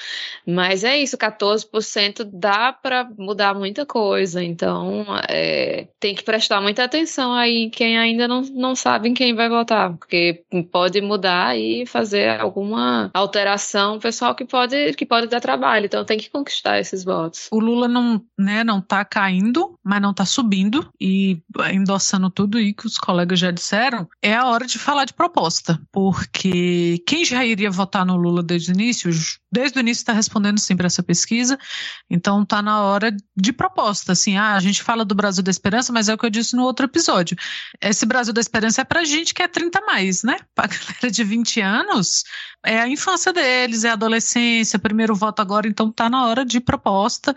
mas é isso, 14% dá para mudar muita coisa, então é, tem que prestar muita atenção aí quem ainda não, não sabe em quem vai votar, porque pode mudar e fazer alguma alteração pessoal que pode, que pode dar trabalho. Então tem que conquistar esses votos. O Lula não, né, não tá caindo, mas não tá subindo e endossando tudo aí que os colegas já disseram, é a hora de falar de proposta, porque quem já iria votar no Lula desde o início, desde o início está respondendo sim para essa pesquisa, então tá na hora de proposta, assim, ah, a gente fala do Brasil da Esperança, mas é o que eu disse no outro episódio. Esse Brasil da Esperança é pra gente que é 30 mais, né? Para galera de 20 anos, é a infância deles, é a adolescência, primeiro voto agora, então tá na hora de proposta.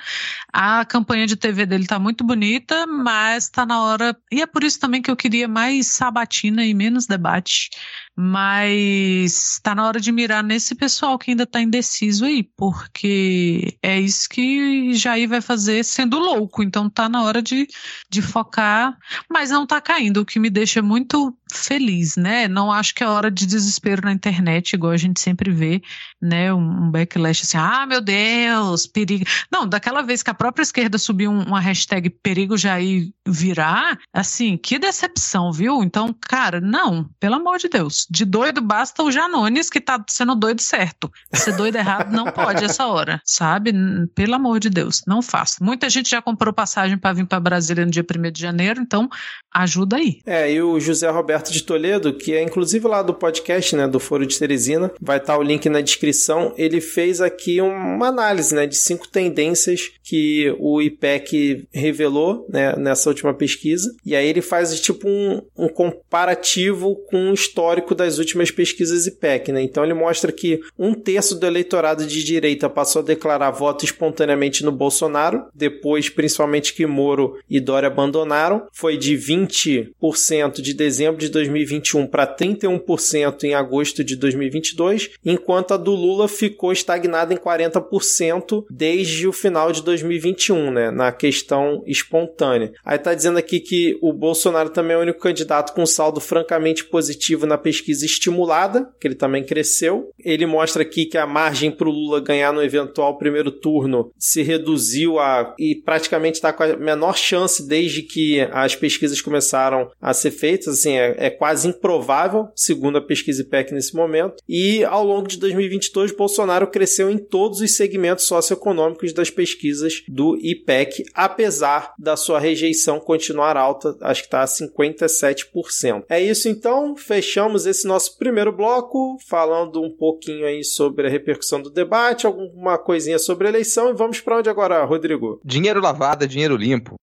A campanha de TV dele tá muito bonita, mas tá na hora. E é por isso também que eu queria mais sabatina e menos debate Mas tá na hora de mirar nesse pessoal que ainda tá indeciso aí, porque é isso que Jair vai fazer sendo louco. Então tá na hora de, de focar, mas não tá caindo, o que me deixa muito feliz, né? Não acho que é hora de desespero na internet, igual a gente sempre vê, né? Um backlash assim, ah, meu Deus, perigo. Não, daquela vez que a própria esquerda subiu uma hashtag perigo Jair virar, assim, que decepção, viu? Então, cara, não, pelo amor de Deus. De doido basta o Janones que tá sendo doido certo. Ser doido errado não pode essa hora, sabe? Pelo amor de Deus, não faça. Muita gente já comprou passagem para vir para Brasília no dia 1 de janeiro, então ajuda aí. É, e o José Roberto de Toledo, que é inclusive lá do podcast, né, do Foro de Teresina, vai estar tá o link na descrição. Ele fez aqui uma análise, né, de cinco tendências que o IPEC revelou, né, nessa última pesquisa. E aí ele faz tipo um, um comparativo com o histórico das últimas pesquisas IPEC, né? Então ele mostra que um terço do eleitorado de direita passou a declarar voto espontaneamente no Bolsonaro, depois principalmente que Moro e Dória abandonaram, foi de 20% de dezembro de 2021 para 31% em agosto de 2022, enquanto a do Lula ficou estagnada em 40% desde o final de 2021, né, na questão espontânea. Aí tá dizendo aqui que o Bolsonaro também é o único candidato com saldo francamente positivo na pesquisa estimulada, que ele também cresceu. Ele mostra aqui que a margem para o Lula ganhar no eventual primeiro turno se reduziu a e praticamente está com a menor chance desde que as pesquisas começaram a ser feitas. Assim, é, é quase improvável, segundo a pesquisa IPEC nesse momento. E ao longo de 2022, Bolsonaro cresceu em todos os segmentos socioeconômicos das pesquisas do IPEC, apesar da sua rejeição continuar alta, acho que está a 57%. É isso então, fechamos esse nosso primeiro bloco, falando um pouquinho aí sobre a repercussão do debate, alguma coisinha sobre a eleição e vamos para onde agora, Rodrigo? Dinheiro lavado, é dinheiro limpo.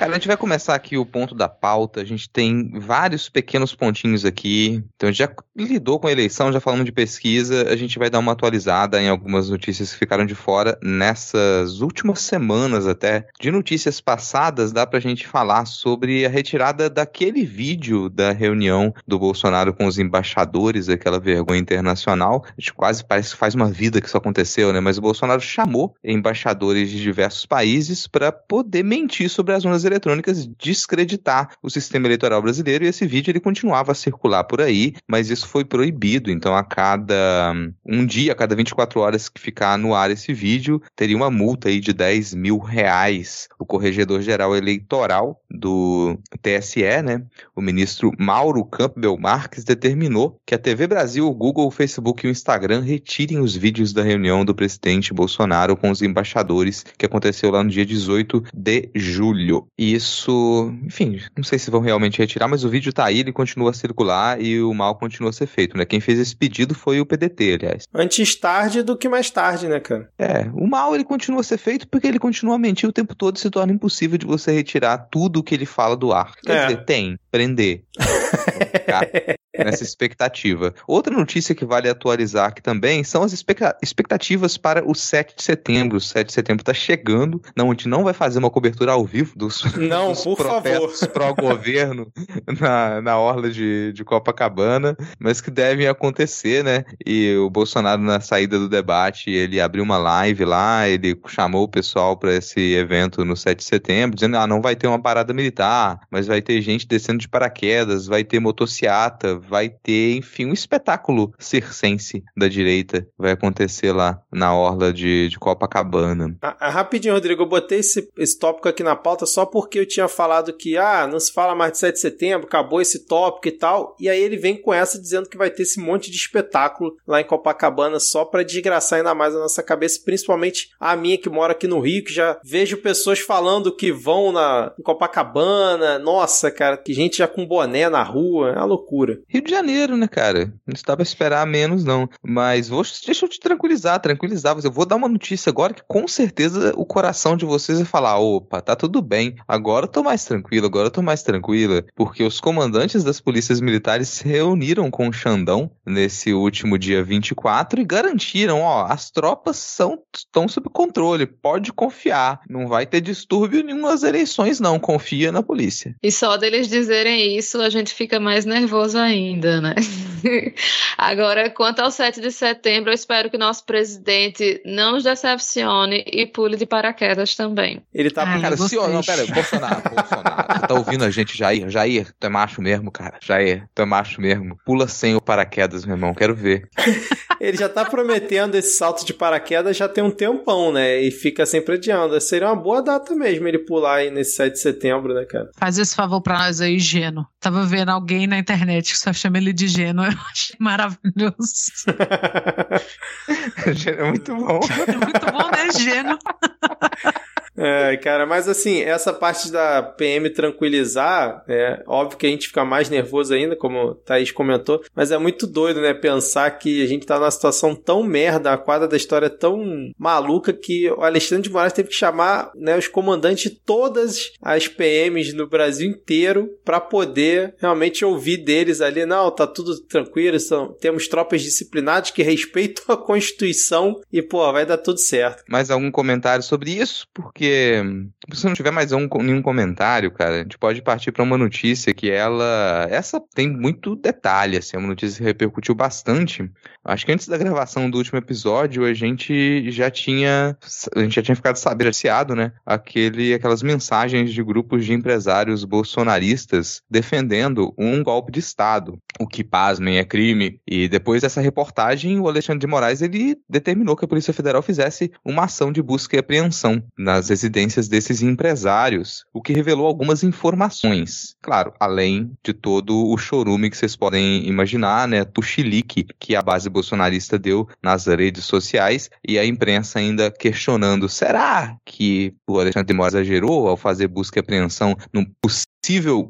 Cara, a gente vai começar aqui o ponto da pauta. A gente tem vários pequenos pontinhos aqui. Então, já lidou com a eleição, já falamos de pesquisa. A gente vai dar uma atualizada em algumas notícias que ficaram de fora nessas últimas semanas até. De notícias passadas, dá pra gente falar sobre a retirada daquele vídeo da reunião do Bolsonaro com os embaixadores, aquela vergonha internacional. A gente quase parece que faz uma vida que isso aconteceu, né? Mas o Bolsonaro chamou embaixadores de diversos países para poder mentir sobre as urnas eletrônicas descreditar o sistema eleitoral brasileiro e esse vídeo ele continuava a circular por aí, mas isso foi proibido. Então, a cada um dia, a cada 24 horas que ficar no ar esse vídeo, teria uma multa aí de 10 mil reais. O corregedor-geral eleitoral do TSE, né, o ministro Mauro Campbell Marques, determinou que a TV Brasil, o Google, o Facebook e o Instagram retirem os vídeos da reunião do presidente Bolsonaro com os embaixadores que aconteceu lá no dia 18 de julho. E isso, enfim, não sei se vão realmente retirar, mas o vídeo tá aí, ele continua a circular e o mal continua a ser feito, né? Quem fez esse pedido foi o PDT, aliás. Antes tarde do que mais tarde, né, cara? É, o mal ele continua a ser feito porque ele continua a mentir o tempo todo e se torna impossível de você retirar tudo que ele fala do ar. Quer é. dizer, tem, prender. nessa expectativa. Outra notícia que vale atualizar aqui também são as expectativas para o 7 de setembro. O 7 de setembro está chegando. Não, a gente não vai fazer uma cobertura ao vivo dos, não, dos por protestos pró-governo na, na orla de, de Copacabana, mas que devem acontecer, né? E o Bolsonaro, na saída do debate, ele abriu uma live lá, ele chamou o pessoal para esse evento no 7 de setembro, dizendo: ah, não vai ter uma parada militar, mas vai ter gente descendo de paraquedas, vai ter motociata, vai ter, enfim, um espetáculo circense da direita vai acontecer lá na orla de, de Copacabana. Ah, ah, rapidinho, Rodrigo, eu botei esse, esse tópico aqui na pauta só porque eu tinha falado que, ah, não se fala mais de 7 de setembro, acabou esse tópico e tal, e aí ele vem com essa dizendo que vai ter esse monte de espetáculo lá em Copacabana só para desgraçar ainda mais a nossa cabeça, principalmente a minha que mora aqui no Rio, que já vejo pessoas falando que vão na em Copacabana, nossa, cara, que gente já com boné na rua, é uma loucura. Rio Rio de Janeiro, né, cara? Não está pra esperar menos, não. Mas vou, deixa eu te tranquilizar, tranquilizar. Eu vou dar uma notícia agora que com certeza o coração de vocês vai falar: opa, tá tudo bem. Agora eu tô mais tranquilo, agora eu tô mais tranquila. Porque os comandantes das polícias militares se reuniram com o Xandão nesse último dia 24 e garantiram: ó, as tropas são, estão sob controle, pode confiar. Não vai ter distúrbio nenhum nas eleições, não. Confia na polícia. E só deles dizerem isso, a gente fica mais nervoso ainda, né? Agora, quanto ao 7 de setembro, eu espero que nosso presidente não nos decepcione e pule de paraquedas também. Ele tá. Ai, Cara, eu se ó, não, pera, Bolsonaro, Bolsonaro. Tá ouvindo a gente, Jair? Jair, tu é macho mesmo, cara. Jair, tu é macho mesmo. Pula sem o paraquedas, meu irmão. Quero ver. Ele já tá prometendo esse salto de paraquedas já tem um tempão, né? E fica sempre adiando. Seria uma boa data mesmo ele pular aí nesse 7 de setembro, né, cara? Faz esse favor pra nós aí, Geno. Tava vendo alguém na internet que só chama ele de Geno. Eu achei maravilhoso. É muito bom. É muito bom, né, Geno? É, cara, mas assim, essa parte da PM tranquilizar, é óbvio que a gente fica mais nervoso ainda, como o Thaís comentou, mas é muito doido, né? Pensar que a gente tá numa situação tão merda, a quadra da história é tão maluca que o Alexandre de Moraes teve que chamar né, os comandantes de todas as PMs no Brasil inteiro para poder realmente ouvir deles ali. Não, tá tudo tranquilo, são, temos tropas disciplinadas que respeitam a Constituição e, pô, vai dar tudo certo. Mais algum comentário sobre isso? Porque se não tiver mais um, nenhum comentário, cara, a gente pode partir para uma notícia que ela. Essa tem muito detalhe, assim, é uma notícia que repercutiu bastante. Acho que antes da gravação do último episódio, a gente já tinha. A gente já tinha ficado saberciado, né? Aquele, aquelas mensagens de grupos de empresários bolsonaristas defendendo um golpe de Estado. O que, pasmem, é crime. E depois dessa reportagem, o Alexandre de Moraes ele determinou que a Polícia Federal fizesse uma ação de busca e apreensão nas residências desses empresários, o que revelou algumas informações. Claro, além de todo o chorume que vocês podem imaginar, né? O chilique que a base bolsonarista deu nas redes sociais e a imprensa ainda questionando: será que o Alexandre de Moraes exagerou ao fazer busca e apreensão num possível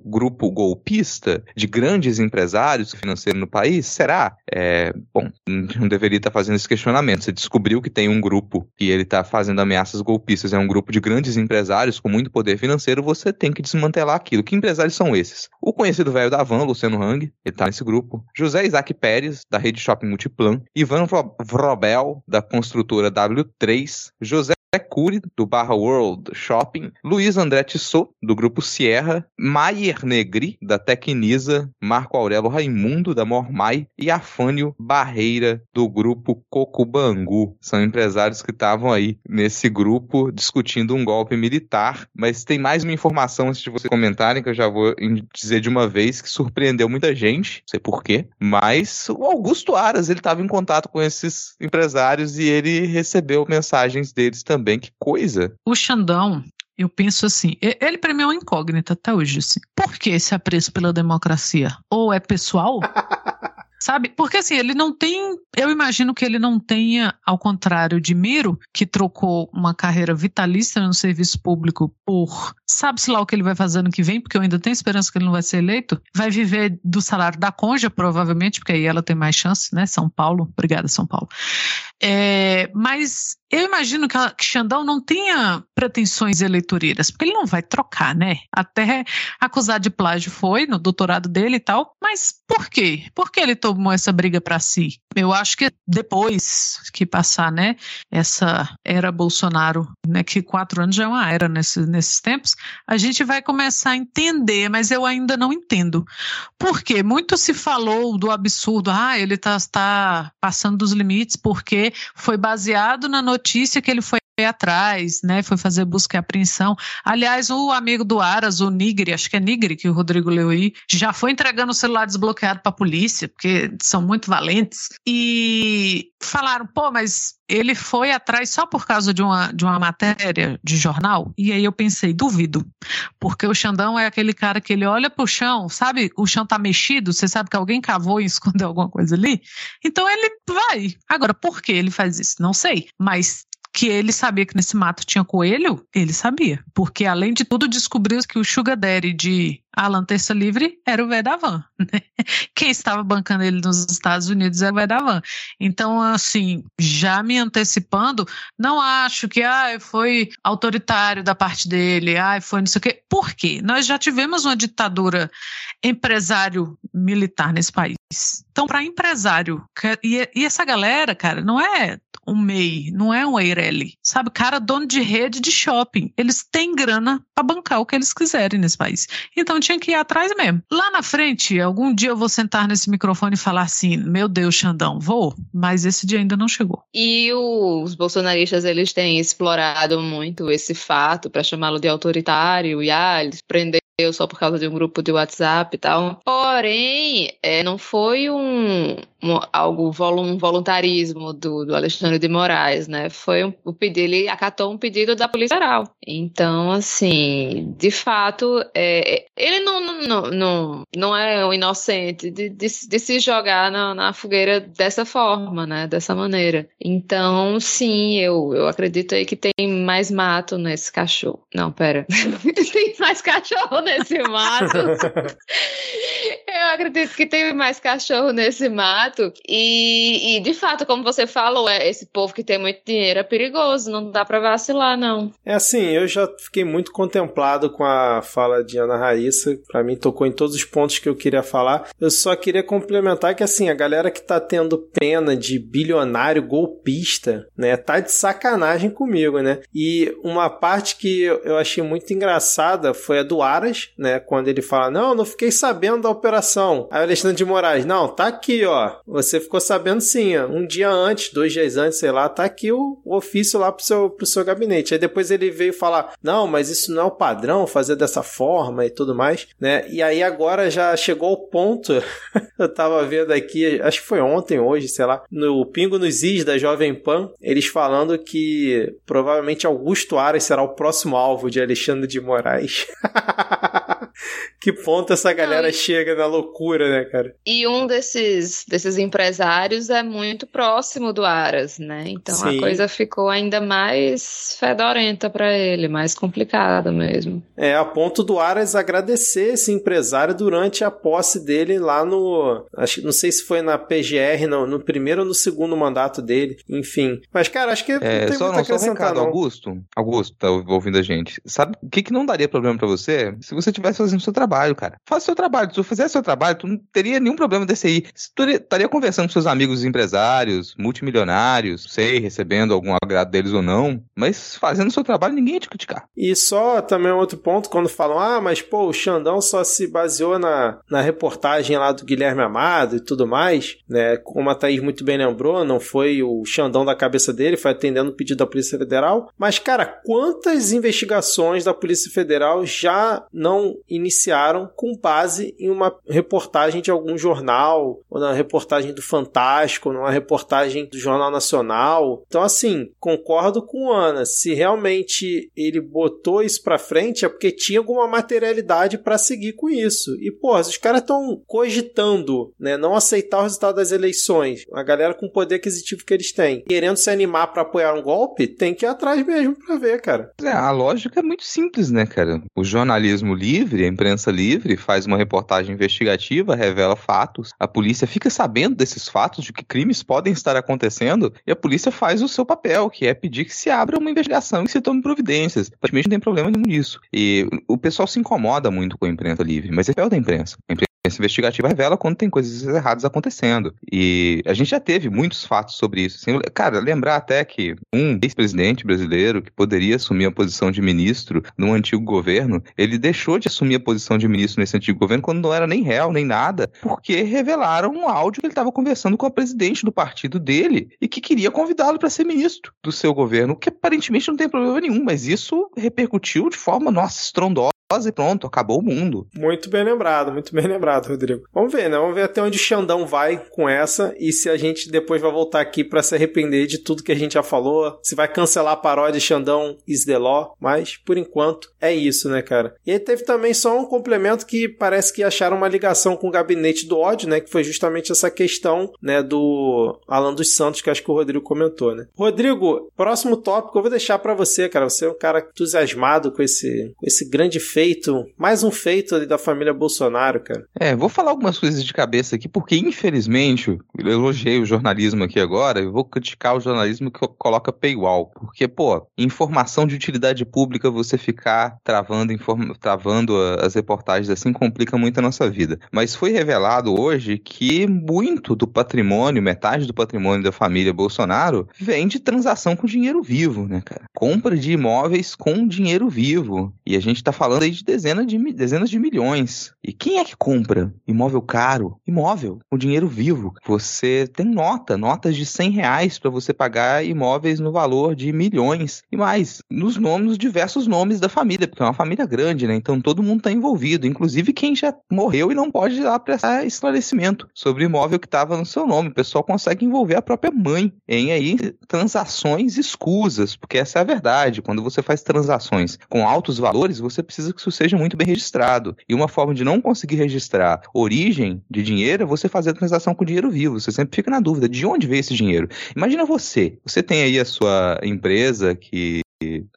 grupo golpista de grandes empresários financeiros no país? Será? É, bom, não deveria estar fazendo esse questionamento. Você descobriu que tem um grupo e ele está fazendo ameaças golpistas, é um grupo de grandes empresários com muito poder financeiro, você tem que desmantelar aquilo. Que empresários são esses? O conhecido velho da Van, Luciano Hang, ele está nesse grupo. José Isaac Pérez, da rede Shopping Multiplan. Ivan Vro- Vrobel, da construtora W3. José Cury, do Barra World Shopping, Luiz André Tissot, do Grupo Sierra, Maier Negri, da Tecnisa, Marco Aurelo Raimundo, da Mormai, e Afânio Barreira, do Grupo Cocubangu. São empresários que estavam aí nesse grupo discutindo um golpe militar, mas tem mais uma informação antes de vocês comentarem, que eu já vou dizer de uma vez, que surpreendeu muita gente, não sei porquê, mas o Augusto Aras, ele estava em contato com esses empresários e ele recebeu mensagens deles também, que coisa. O Xandão, eu penso assim, e- ele pra mim é uma incógnita até hoje, assim. Por que esse apreço pela democracia? Ou é pessoal? Sabe? Porque assim, ele não tem. Eu imagino que ele não tenha, ao contrário de Miro, que trocou uma carreira vitalícia no serviço público por sabe-se lá o que ele vai fazer ano que vem, porque eu ainda tenho esperança que ele não vai ser eleito. Vai viver do salário da Conja, provavelmente, porque aí ela tem mais chance, né? São Paulo. Obrigada, São Paulo. É, mas eu imagino que, a- que Xandão não tenha pretensões eleitoreiras, porque ele não vai trocar, né? Até acusar de plágio foi no doutorado dele e tal. Mas por quê? Por que ele tomou essa briga para si? Eu acho que depois que passar, né, essa era Bolsonaro, né, que quatro anos já é uma era nesse- nesses tempos, a gente vai começar a entender, mas eu ainda não entendo. Por quê? Muito se falou do absurdo, ah, ele está tá passando dos limites porque foi baseado na notícia que ele foi atrás, né? Foi fazer busca e apreensão. Aliás, o amigo do Aras, o Nigri, acho que é Nigri que o Rodrigo leu aí, já foi entregando o celular desbloqueado para a polícia, porque são muito valentes. E falaram, pô, mas ele foi atrás só por causa de uma, de uma matéria de jornal? E aí eu pensei, duvido. Porque o Xandão é aquele cara que ele olha pro chão, sabe? O chão tá mexido, você sabe que alguém cavou e escondeu alguma coisa ali? Então ele vai. Agora, por que ele faz isso? Não sei. Mas que ele sabia que nesse mato tinha coelho, ele sabia. Porque, além de tudo, descobriu que o Sugar Daddy de Alan Terça Livre era o Vedavan. Né? Quem estava bancando ele nos Estados Unidos era o Vedavan. Então, assim, já me antecipando, não acho que ah, foi autoritário da parte dele, ah, foi não sei o quê. Por quê? Nós já tivemos uma ditadura empresário militar nesse país. Então, para empresário, e, e, essa galera, cara, não é um MEI, não é um Eireli, sabe? Cara, dono de rede de shopping. Eles têm grana para bancar o que eles quiserem nesse país. Então tinha que ir atrás mesmo. Lá na frente, algum dia eu vou sentar nesse microfone e falar assim: meu Deus, Xandão, vou, mas esse dia ainda não chegou. E os bolsonaristas, eles têm explorado muito esse fato para chamá-lo de autoritário e ah, eles prender só por causa de um grupo de WhatsApp e tal. Porém, é, não foi um, um algo um voluntarismo do, do, Alexandre de Moraes, né? Foi um, o pedido, ele acatou um pedido da Polícia Federal. Então, assim, de fato, é, ele não, não, não, não é um inocente de, de, de se jogar na, na, fogueira dessa forma, né? Dessa maneira. Então, sim, eu, eu acredito aí que tem mais mato nesse cachorro. Não, pera. tem mais cachorro nesse mato. eu acredito que tem mais cachorro nesse mato. E, e, de fato, como você falou, é, esse povo que tem muito dinheiro é perigoso, não dá para vacilar, não. É assim, eu já fiquei muito contemplado com a fala de Ana Raíssa. Para mim, tocou em todos os pontos que eu queria falar. Eu só queria complementar que, assim, a galera que tá tendo pena de bilionário golpista, né, tá de sacanagem comigo, né? E uma parte que eu achei muito engraçada foi a do Aras, né? Quando ele fala: Não, não fiquei sabendo da operação. Aí o Alexandre de Moraes: Não, tá aqui, ó. Você ficou sabendo sim, ó. um dia antes, dois dias antes, sei lá, tá aqui o, o ofício lá pro seu, pro seu gabinete. Aí depois ele veio falar: Não, mas isso não é o padrão, fazer dessa forma e tudo mais, né? E aí agora já chegou ao ponto, eu tava vendo aqui, acho que foi ontem, hoje, sei lá, no Pingo nos Is da Jovem Pan, eles falando que provavelmente Augusto Aras será o próximo alvo de Alexandre de Moraes. que ponto essa galera Não, e... chega na loucura, né, cara? E um desses, desses empresários é muito próximo do Aras, né? Então Sim. a coisa ficou ainda mais fedorenta para ele, mais complicada mesmo. É, a ponto do Aras agradecer esse empresário durante a posse dele lá no. Acho, não sei se foi na PGR, não, no primeiro ou no segundo mandato dele, enfim. Mas, cara, acho que é, não tem só, muito não, só um recado, não. Augusto, Augusto, tá ouvindo a gente. Sabe o que, que não daria problema para você? Se você tivesse fazendo seu trabalho, cara. Faça o seu trabalho. Se tu fizesse seu trabalho, tu não teria nenhum problema desse aí. Tu estaria conversando com seus amigos empresários, multimilionários, sei, recebendo algum agrado deles ou não, mas fazendo o seu trabalho, ninguém ia te criticar. E só também outro ponto, quando falam, ah, mas pô, o Xandão só se baseou na, na reportagem lá do Guilherme Amado e tudo mais, né? Como a Thaís muito bem lembrou, não foi o Xandão da cabeça dele, foi atendendo o pedido da Polícia Federal. Mas, cara, quantas investigações da Polícia Federal já não iniciaram com base em uma reportagem de algum jornal, ou na reportagem do Fantástico, ou numa reportagem do Jornal Nacional. Então, assim, concordo com Ana. Se realmente ele botou isso pra frente, é porque tinha alguma materialidade para seguir com isso. E, pô, os caras estão cogitando, né, não aceitar o resultado das eleições. A galera com o poder aquisitivo que eles têm, querendo se animar para apoiar um golpe, tem que ir atrás mesmo pra ver, cara. É, a lógica é muito simples, né, cara? O jornalismo livre, a imprensa livre, faz uma reportagem investigativa, revela fatos, a polícia fica sabendo desses fatos, de que crimes podem estar acontecendo, e a polícia faz o seu papel, que é pedir que se abra uma investigação e que se tome providências. Praticamente não tem problema nenhum nisso. E o pessoal se incomoda muito com a imprensa livre, mas é papel da imprensa. A imprensa essa investigativa revela quando tem coisas erradas acontecendo. E a gente já teve muitos fatos sobre isso. Assim, cara, lembrar até que um ex-presidente brasileiro que poderia assumir a posição de ministro no antigo governo, ele deixou de assumir a posição de ministro nesse antigo governo quando não era nem réu, nem nada, porque revelaram um áudio que ele estava conversando com a presidente do partido dele e que queria convidá-lo para ser ministro do seu governo, que aparentemente não tem problema nenhum, mas isso repercutiu de forma, nossa, estrondosa e pronto, acabou o mundo. Muito bem lembrado, muito bem lembrado, Rodrigo. Vamos ver, né? Vamos ver até onde o Xandão vai com essa e se a gente depois vai voltar aqui para se arrepender de tudo que a gente já falou, se vai cancelar a paródia Xandão is the law, mas por enquanto é isso, né, cara? E aí teve também só um complemento que parece que acharam uma ligação com o gabinete do ódio, né, que foi justamente essa questão, né, do Alan dos Santos, que acho que o Rodrigo comentou, né? Rodrigo, próximo tópico eu vou deixar para você, cara. Você é um cara entusiasmado com esse, com esse grande feito feito, mais um feito ali da família Bolsonaro, cara. É, vou falar algumas coisas de cabeça aqui, porque infelizmente, eu elogiei o jornalismo aqui agora, eu vou criticar o jornalismo que coloca paywall. Porque, pô, informação de utilidade pública, você ficar travando, travando as reportagens assim, complica muito a nossa vida. Mas foi revelado hoje que muito do patrimônio, metade do patrimônio da família Bolsonaro, vem de transação com dinheiro vivo, né, cara? Compra de imóveis com dinheiro vivo. E a gente tá falando aí de dezenas de, dezenas de milhões. E quem é que compra imóvel caro? Imóvel, com dinheiro vivo. Você tem nota, notas de 100 reais para você pagar imóveis no valor de milhões e mais, nos nomes, diversos nomes da família, porque é uma família grande, né? Então todo mundo está envolvido, inclusive quem já morreu e não pode ir lá prestar esclarecimento sobre o imóvel que estava no seu nome. O pessoal consegue envolver a própria mãe em aí transações escusas, porque essa é a verdade. Quando você faz transações com altos valores, você precisa isso seja muito bem registrado. E uma forma de não conseguir registrar origem de dinheiro é você fazer a transação com dinheiro vivo. Você sempre fica na dúvida de onde veio esse dinheiro. Imagina você, você tem aí a sua empresa que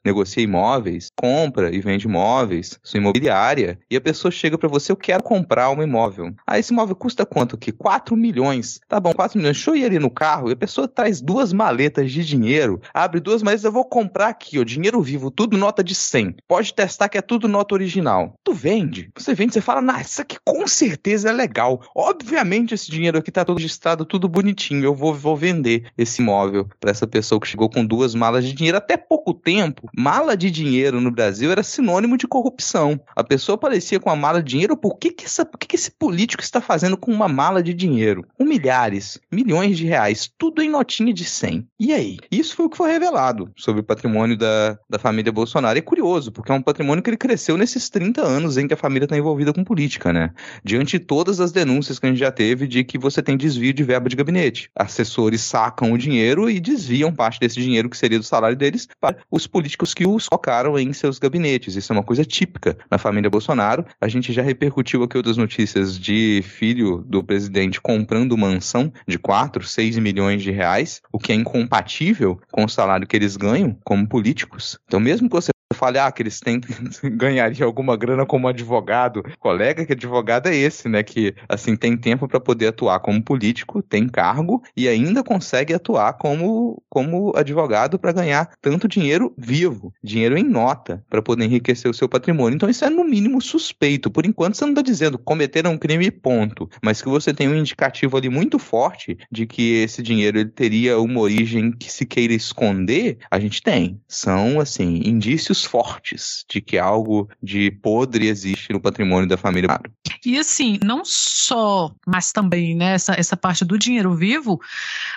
negocia imóveis, compra e vende imóveis, sua imobiliária, e a pessoa chega para você, eu quero comprar um imóvel. Ah, esse imóvel custa quanto aqui? 4 milhões. Tá bom, 4 milhões. Deixa eu ir ali no carro, e a pessoa traz duas maletas de dinheiro, abre duas maletas, eu vou comprar aqui, ó, dinheiro vivo, tudo nota de 100. Pode testar que é tudo nota original. Tu vende. Você vende, você fala, nah, isso aqui com certeza é legal. Obviamente esse dinheiro aqui tá todo registrado, tudo bonitinho. Eu vou, vou vender esse imóvel para essa pessoa que chegou com duas malas de dinheiro até pouco tempo tempo, mala de dinheiro no Brasil era sinônimo de corrupção. A pessoa aparecia com uma mala de dinheiro, por que, que, essa, por que, que esse político está fazendo com uma mala de dinheiro? Com milhares, milhões de reais, tudo em notinha de 100. E aí? Isso foi o que foi revelado sobre o patrimônio da, da família Bolsonaro. É curioso, porque é um patrimônio que ele cresceu nesses 30 anos em que a família está envolvida com política, né? Diante de todas as denúncias que a gente já teve de que você tem desvio de verba de gabinete. Assessores sacam o dinheiro e desviam parte desse dinheiro que seria do salário deles para os os políticos que os colocaram em seus gabinetes. Isso é uma coisa típica na família Bolsonaro. A gente já repercutiu aqui outras notícias de filho do presidente comprando mansão de 4, 6 milhões de reais, o que é incompatível com o salário que eles ganham como políticos. Então, mesmo que você fale, ah, que eles têm ganharia alguma grana como advogado. Colega, que advogado é esse, né? Que assim tem tempo para poder atuar como político, tem cargo e ainda consegue atuar como, como advogado para ganhar tanto dinheiro vivo, dinheiro em nota, para poder enriquecer o seu patrimônio. Então isso é no mínimo suspeito. Por enquanto você não está dizendo cometeram um crime ponto, mas que você tem um indicativo ali muito forte de que esse dinheiro ele teria uma origem que se queira esconder, a gente tem. São assim indícios fortes de que algo de podre existe no patrimônio da família. E assim, não só, mas também né, essa, essa parte do dinheiro vivo,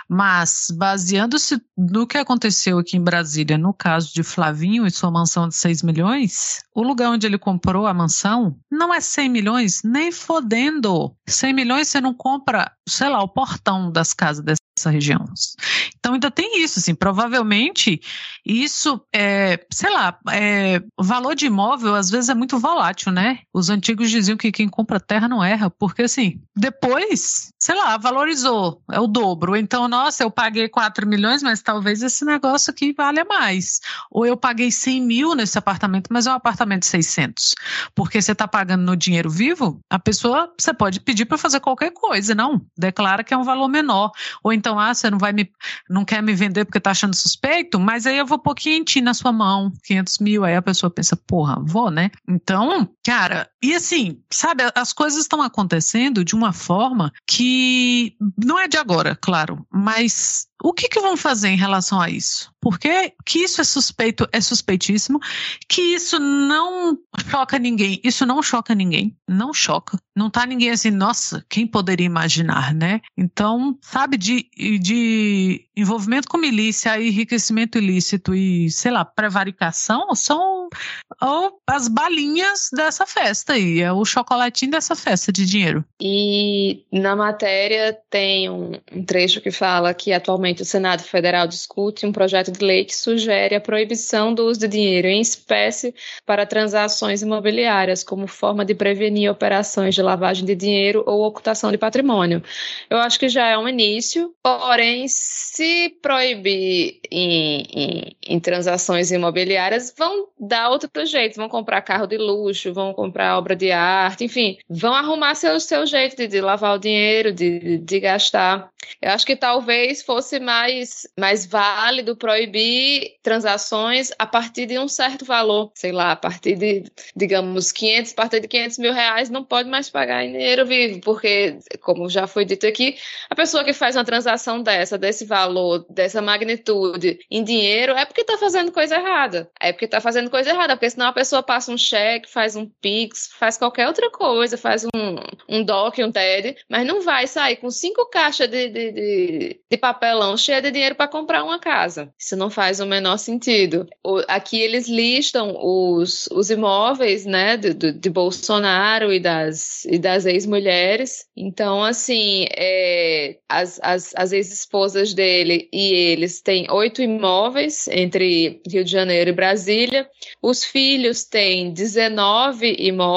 mas baseando-se no que aconteceu aqui em Brasília, no caso de Flavinho e sua mansão de 6 milhões, o lugar onde ele comprou a mansão não é 100 milhões, nem fodendo. 100 milhões você não compra, sei lá, o portão das casas dessa região. Então ainda tem isso, assim, provavelmente isso é, sei lá, é, valor de imóvel às vezes é muito volátil, né? Os antigos diziam que quem compra terra não erra, porque assim, depois, sei lá, valorizou, é o dobro. Então, nossa, eu paguei 4 milhões, mas talvez esse negócio aqui valha mais. Ou eu paguei 100 mil nesse apartamento, mas é um apartamento de 600. Porque você está pagando no dinheiro vivo, a pessoa, você pode pedir para fazer qualquer coisa, não. Declara que é um valor menor. Ou então, ah, você não vai me, não quer me vender porque está achando suspeito, mas aí eu vou pôr quentinho na sua mão, 500 mil. Aí a pessoa pensa, porra, vou, né? Então, cara, e assim, sabe, as coisas estão acontecendo de uma forma que não é de agora, claro, mas o que, que vão fazer em relação a isso? Porque que isso é suspeito, é suspeitíssimo, que isso não choca ninguém, isso não choca ninguém, não choca. Não tá ninguém assim, nossa, quem poderia imaginar, né? Então, sabe, de, de envolvimento com milícia, enriquecimento ilícito e, sei lá, prevaricação são ou as balinhas dessa festa festa aí, é o chocolatinho dessa festa de dinheiro. E na matéria tem um, um, trecho que fala que atualmente o Senado Federal discute um projeto de lei que sugere a proibição do uso de dinheiro em espécie para transações imobiliárias, como forma de prevenir operações de lavagem de dinheiro ou ocultação de patrimônio. Eu acho que já é um início, porém, se proibir em, em, em transações imobiliárias, vão dar outro jeito, vão comprar carro de luxo, vão comprar obra de arte, enfim, vão arrumar seu, seu jeito de, de lavar o dinheiro, de, de gastar. Eu acho que talvez fosse mais, mais válido proibir transações a partir de um certo valor, sei lá, a partir de, digamos, 500, a partir de 500 mil reais não pode mais pagar em dinheiro vivo, porque, como já foi dito aqui, a pessoa que faz uma transação dessa, desse valor, dessa magnitude em dinheiro, é porque está fazendo coisa errada. É porque está fazendo coisa errada, porque senão a pessoa passa um cheque, faz um Pix, faz qualquer outra coisa, faz um, um DOC, um TED, mas não vai sair com cinco caixas de, de, de, de papelão cheia de dinheiro para comprar uma casa. Isso não faz o menor sentido. O, aqui eles listam os, os imóveis, né, de, de Bolsonaro e das, e das ex-mulheres. Então, assim, é, as, as, as ex-esposas dele e eles têm oito imóveis entre Rio de Janeiro e Brasília. Os filhos têm 19 imóveis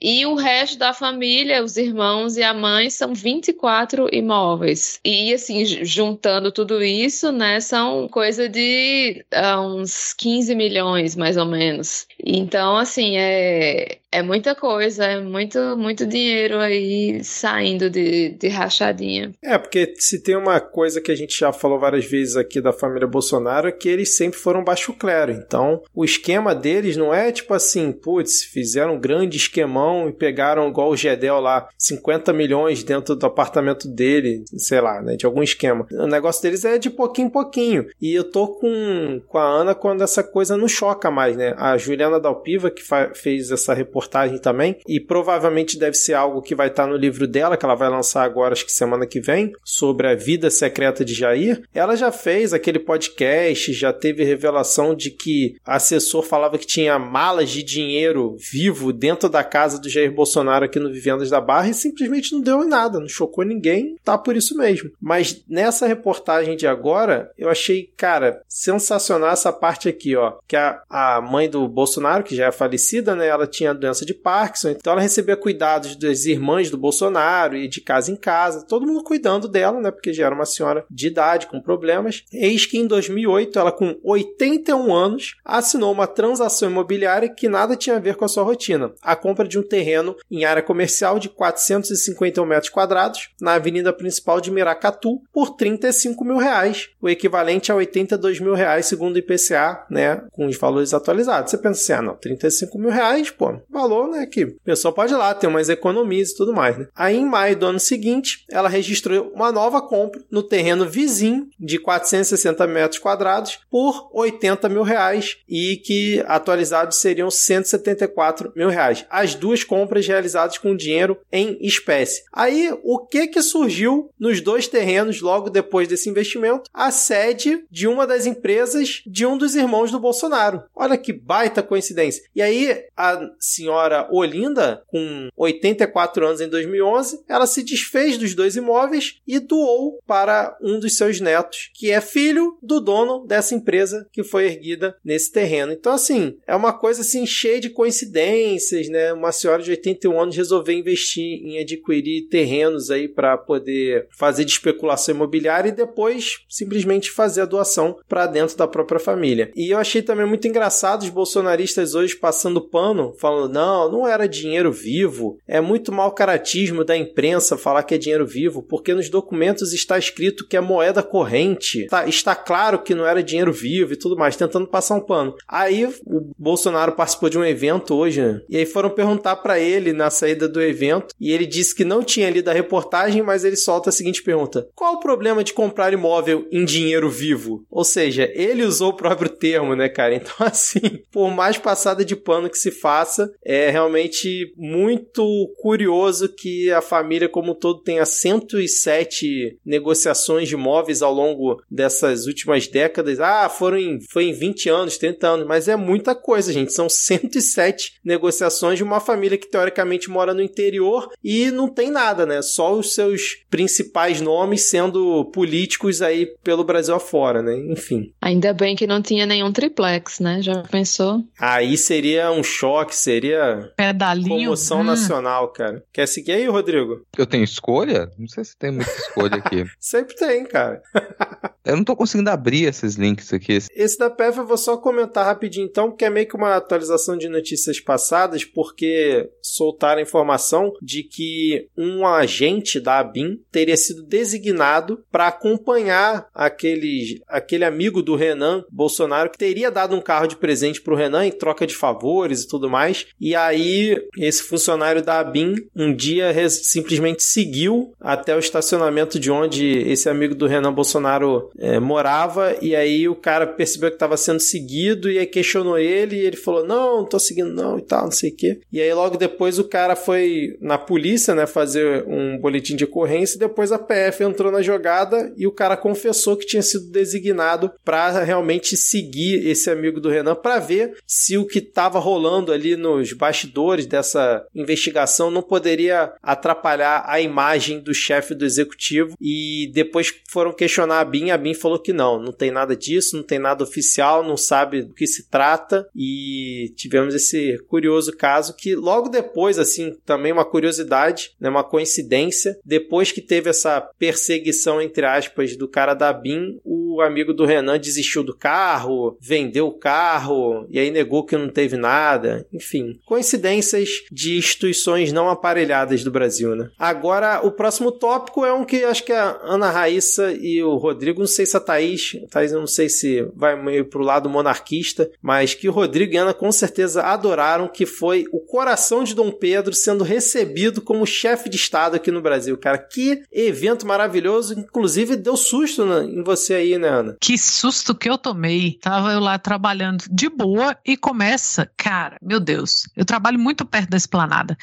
e o resto da família, os irmãos e a mãe, são 24 imóveis. E assim, juntando tudo isso, né, são coisa de uh, uns 15 milhões, mais ou menos. Então, assim, é, é muita coisa, é muito, muito dinheiro aí saindo de, de rachadinha. É, porque se tem uma coisa que a gente já falou várias vezes aqui da família Bolsonaro é que eles sempre foram baixo clero. Então, o esquema deles não é tipo assim, putz, fizeram um grande esquemão e pegaram igual o Gedel lá, 50 milhões dentro do apartamento dele, sei lá, né, de algum esquema. O negócio deles é de pouquinho em pouquinho. E eu tô com, com a Ana quando essa coisa não choca mais, né? A Juliana Dalpiva, que fez essa reportagem reportagem também, e provavelmente deve ser algo que vai estar no livro dela, que ela vai lançar agora, acho que semana que vem, sobre a vida secreta de Jair. Ela já fez aquele podcast, já teve revelação de que assessor falava que tinha malas de dinheiro vivo dentro da casa do Jair Bolsonaro aqui no Vivendas da Barra e simplesmente não deu em nada, não chocou ninguém, tá por isso mesmo. Mas nessa reportagem de agora, eu achei, cara, sensacional essa parte aqui, ó, que a, a mãe do Bolsonaro, que já é falecida, né, ela tinha doença de Parkinson, então ela recebia cuidados das irmãs do Bolsonaro e de casa em casa, todo mundo cuidando dela, né, porque já era uma senhora de idade com problemas. Eis que em 2008, ela com 81 anos, assinou uma transação imobiliária que nada tinha a ver com a sua rotina, a compra de um terreno em área comercial de 451 metros quadrados na avenida principal de Miracatu por 35 mil reais, o equivalente a 82 mil reais segundo o IPCA, né, com os valores atualizados. Você pensa assim, ah não, 35 mil reais, pô, valor, né? Que o pessoal pode ir lá, ter umas economias e tudo mais, né? Aí em maio do ano seguinte, ela registrou uma nova compra no terreno vizinho de 460 metros quadrados por 80 mil reais e que atualizados seriam 174 mil reais. As duas compras realizadas com dinheiro em espécie. Aí o que que surgiu nos dois terrenos logo depois desse investimento? A sede de uma das empresas de um dos irmãos do Bolsonaro. Olha que baita coincidência. E aí a senhora Olinda, com 84 anos em 2011, ela se desfez dos dois imóveis e doou para um dos seus netos, que é filho do dono dessa empresa que foi erguida nesse terreno. Então, assim, é uma coisa assim cheia de coincidências, né? Uma senhora de 81 anos resolveu investir em adquirir terrenos aí para poder fazer de especulação imobiliária e depois simplesmente fazer a doação para dentro da própria família. E eu achei também muito engraçado os bolsonaristas hoje passando pano, falando não, não era dinheiro vivo. É muito mau caratismo da imprensa falar que é dinheiro vivo, porque nos documentos está escrito que é moeda corrente. Tá, está claro que não era dinheiro vivo e tudo mais, tentando passar um pano. Aí o Bolsonaro participou de um evento hoje, né? e aí foram perguntar para ele na saída do evento, e ele disse que não tinha lido a reportagem, mas ele solta a seguinte pergunta: Qual o problema de comprar imóvel em dinheiro vivo? Ou seja, ele usou o próprio termo, né, cara? Então, assim, por mais passada de pano que se faça, É realmente muito curioso que a família como um todo tenha 107 negociações de imóveis ao longo dessas últimas décadas. Ah, foram em, foi em 20 anos, 30 anos, mas é muita coisa, gente. São 107 negociações de uma família que teoricamente mora no interior e não tem nada, né? Só os seus principais nomes sendo políticos aí pelo Brasil afora, né? Enfim. Ainda bem que não tinha nenhum triplex, né? Já pensou? Aí seria um choque, seria Pedalinho. comoção hum. nacional, cara. Quer seguir aí, Rodrigo? Eu tenho escolha? Não sei se tem muita escolha aqui. Sempre tem, cara. Eu não tô conseguindo abrir esses links aqui. Esse da PF eu vou só comentar rapidinho então, porque é meio que uma atualização de notícias passadas, porque soltaram a informação de que um agente da ABIN teria sido designado para acompanhar aquele, aquele amigo do Renan Bolsonaro que teria dado um carro de presente pro Renan em troca de favores e tudo mais. E aí, esse funcionário da ABIN um dia simplesmente seguiu até o estacionamento de onde esse amigo do Renan Bolsonaro é, morava. E aí o cara percebeu que estava sendo seguido e aí questionou ele. E ele falou: Não, não tô seguindo, não, e tal, não sei o quê. E aí logo depois o cara foi na polícia, né, fazer um boletim de ocorrência. E depois a PF entrou na jogada e o cara confessou que tinha sido designado para realmente seguir esse amigo do Renan para ver se o que estava rolando ali nos bastidores dessa investigação não poderia atrapalhar a imagem do chefe do executivo. E depois foram questionar a BIM, a BIM falou que não, não tem nada disso, não tem nada oficial, não sabe do que se trata. E tivemos esse curioso caso que logo depois, assim, também uma curiosidade, né, uma coincidência, depois que teve essa perseguição, entre aspas, do cara da BIM, o amigo do Renan desistiu do carro, vendeu o carro e aí negou que não teve nada. Enfim, coincidências de instituições não aparelhadas do Brasil, né? Agora, o próximo tópico é um que acho que a Ana Raíssa e o Rodrigo, não sei se a Thaís, Thaís eu não sei se vai meio pro lado monarquista, mas que o Rodrigo e a Ana com certeza adoraram, que foi o coração de Dom Pedro sendo recebido como chefe de Estado aqui no Brasil, cara. Que evento maravilhoso, inclusive deu susto né, em você aí, né, Ana? Que susto que eu tomei. Tava eu lá trabalhando de boa e começa, cara, meu Deus, eu trabalho muito perto da esplanada.